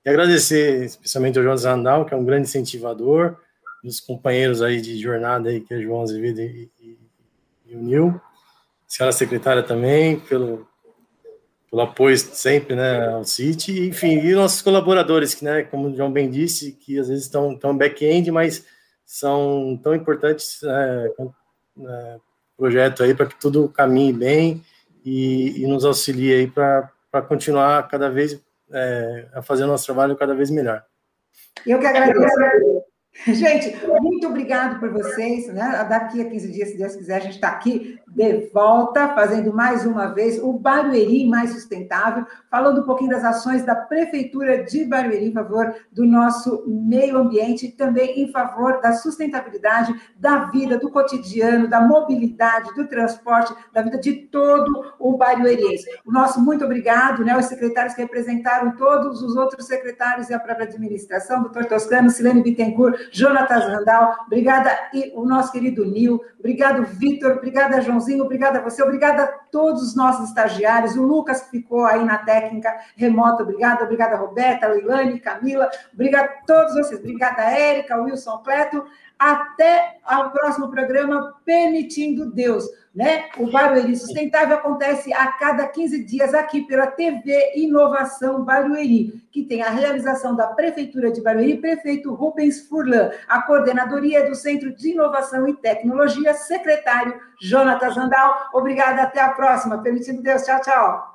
E agradecer especialmente ao João Zandal, que é um grande incentivador, os companheiros aí de jornada aí, que é João Azevedo e, e, e o Nil, a senhora secretária também, pelo, pelo apoio sempre, né, ao City, enfim, e nossos colaboradores, que, né, como o João bem disse, que às vezes estão tão back-end, mas são tão importantes né, né, projeto aí para que tudo caminhe bem e, e nos auxilie aí para continuar cada vez é, a fazer nosso trabalho cada vez melhor. Eu que agradeço. Gente, muito obrigado por vocês. Né? Daqui a 15 dias, se Deus quiser, a gente está aqui de volta, fazendo mais uma vez o Barueri Mais Sustentável, falando um pouquinho das ações da Prefeitura de Barueri em favor do nosso meio ambiente e também em favor da sustentabilidade da vida, do cotidiano, da mobilidade, do transporte, da vida de todo o barueriense. O nosso muito obrigado, né? Os secretários que representaram todos os outros secretários e a própria administração, doutor Toscano, Silene Bittencourt, Jonatas Randal, obrigada e o nosso querido Nil, obrigado Vitor, obrigada Joãozinho, obrigada a você, obrigada a todos os nossos estagiários, o Lucas que ficou aí na técnica remota, obrigada, obrigada Roberta, Leilane, Camila, obrigada a todos vocês, obrigada Érica, Wilson Cleto, até o próximo programa, permitindo Deus. Né? O Barueri Sustentável acontece a cada 15 dias aqui pela TV Inovação Barueri, que tem a realização da Prefeitura de Barueri, prefeito Rubens Furlan, a coordenadoria do Centro de Inovação e Tecnologia, secretário Jonatas Andal. Obrigada, até a próxima. Permitindo Deus. Tchau, tchau.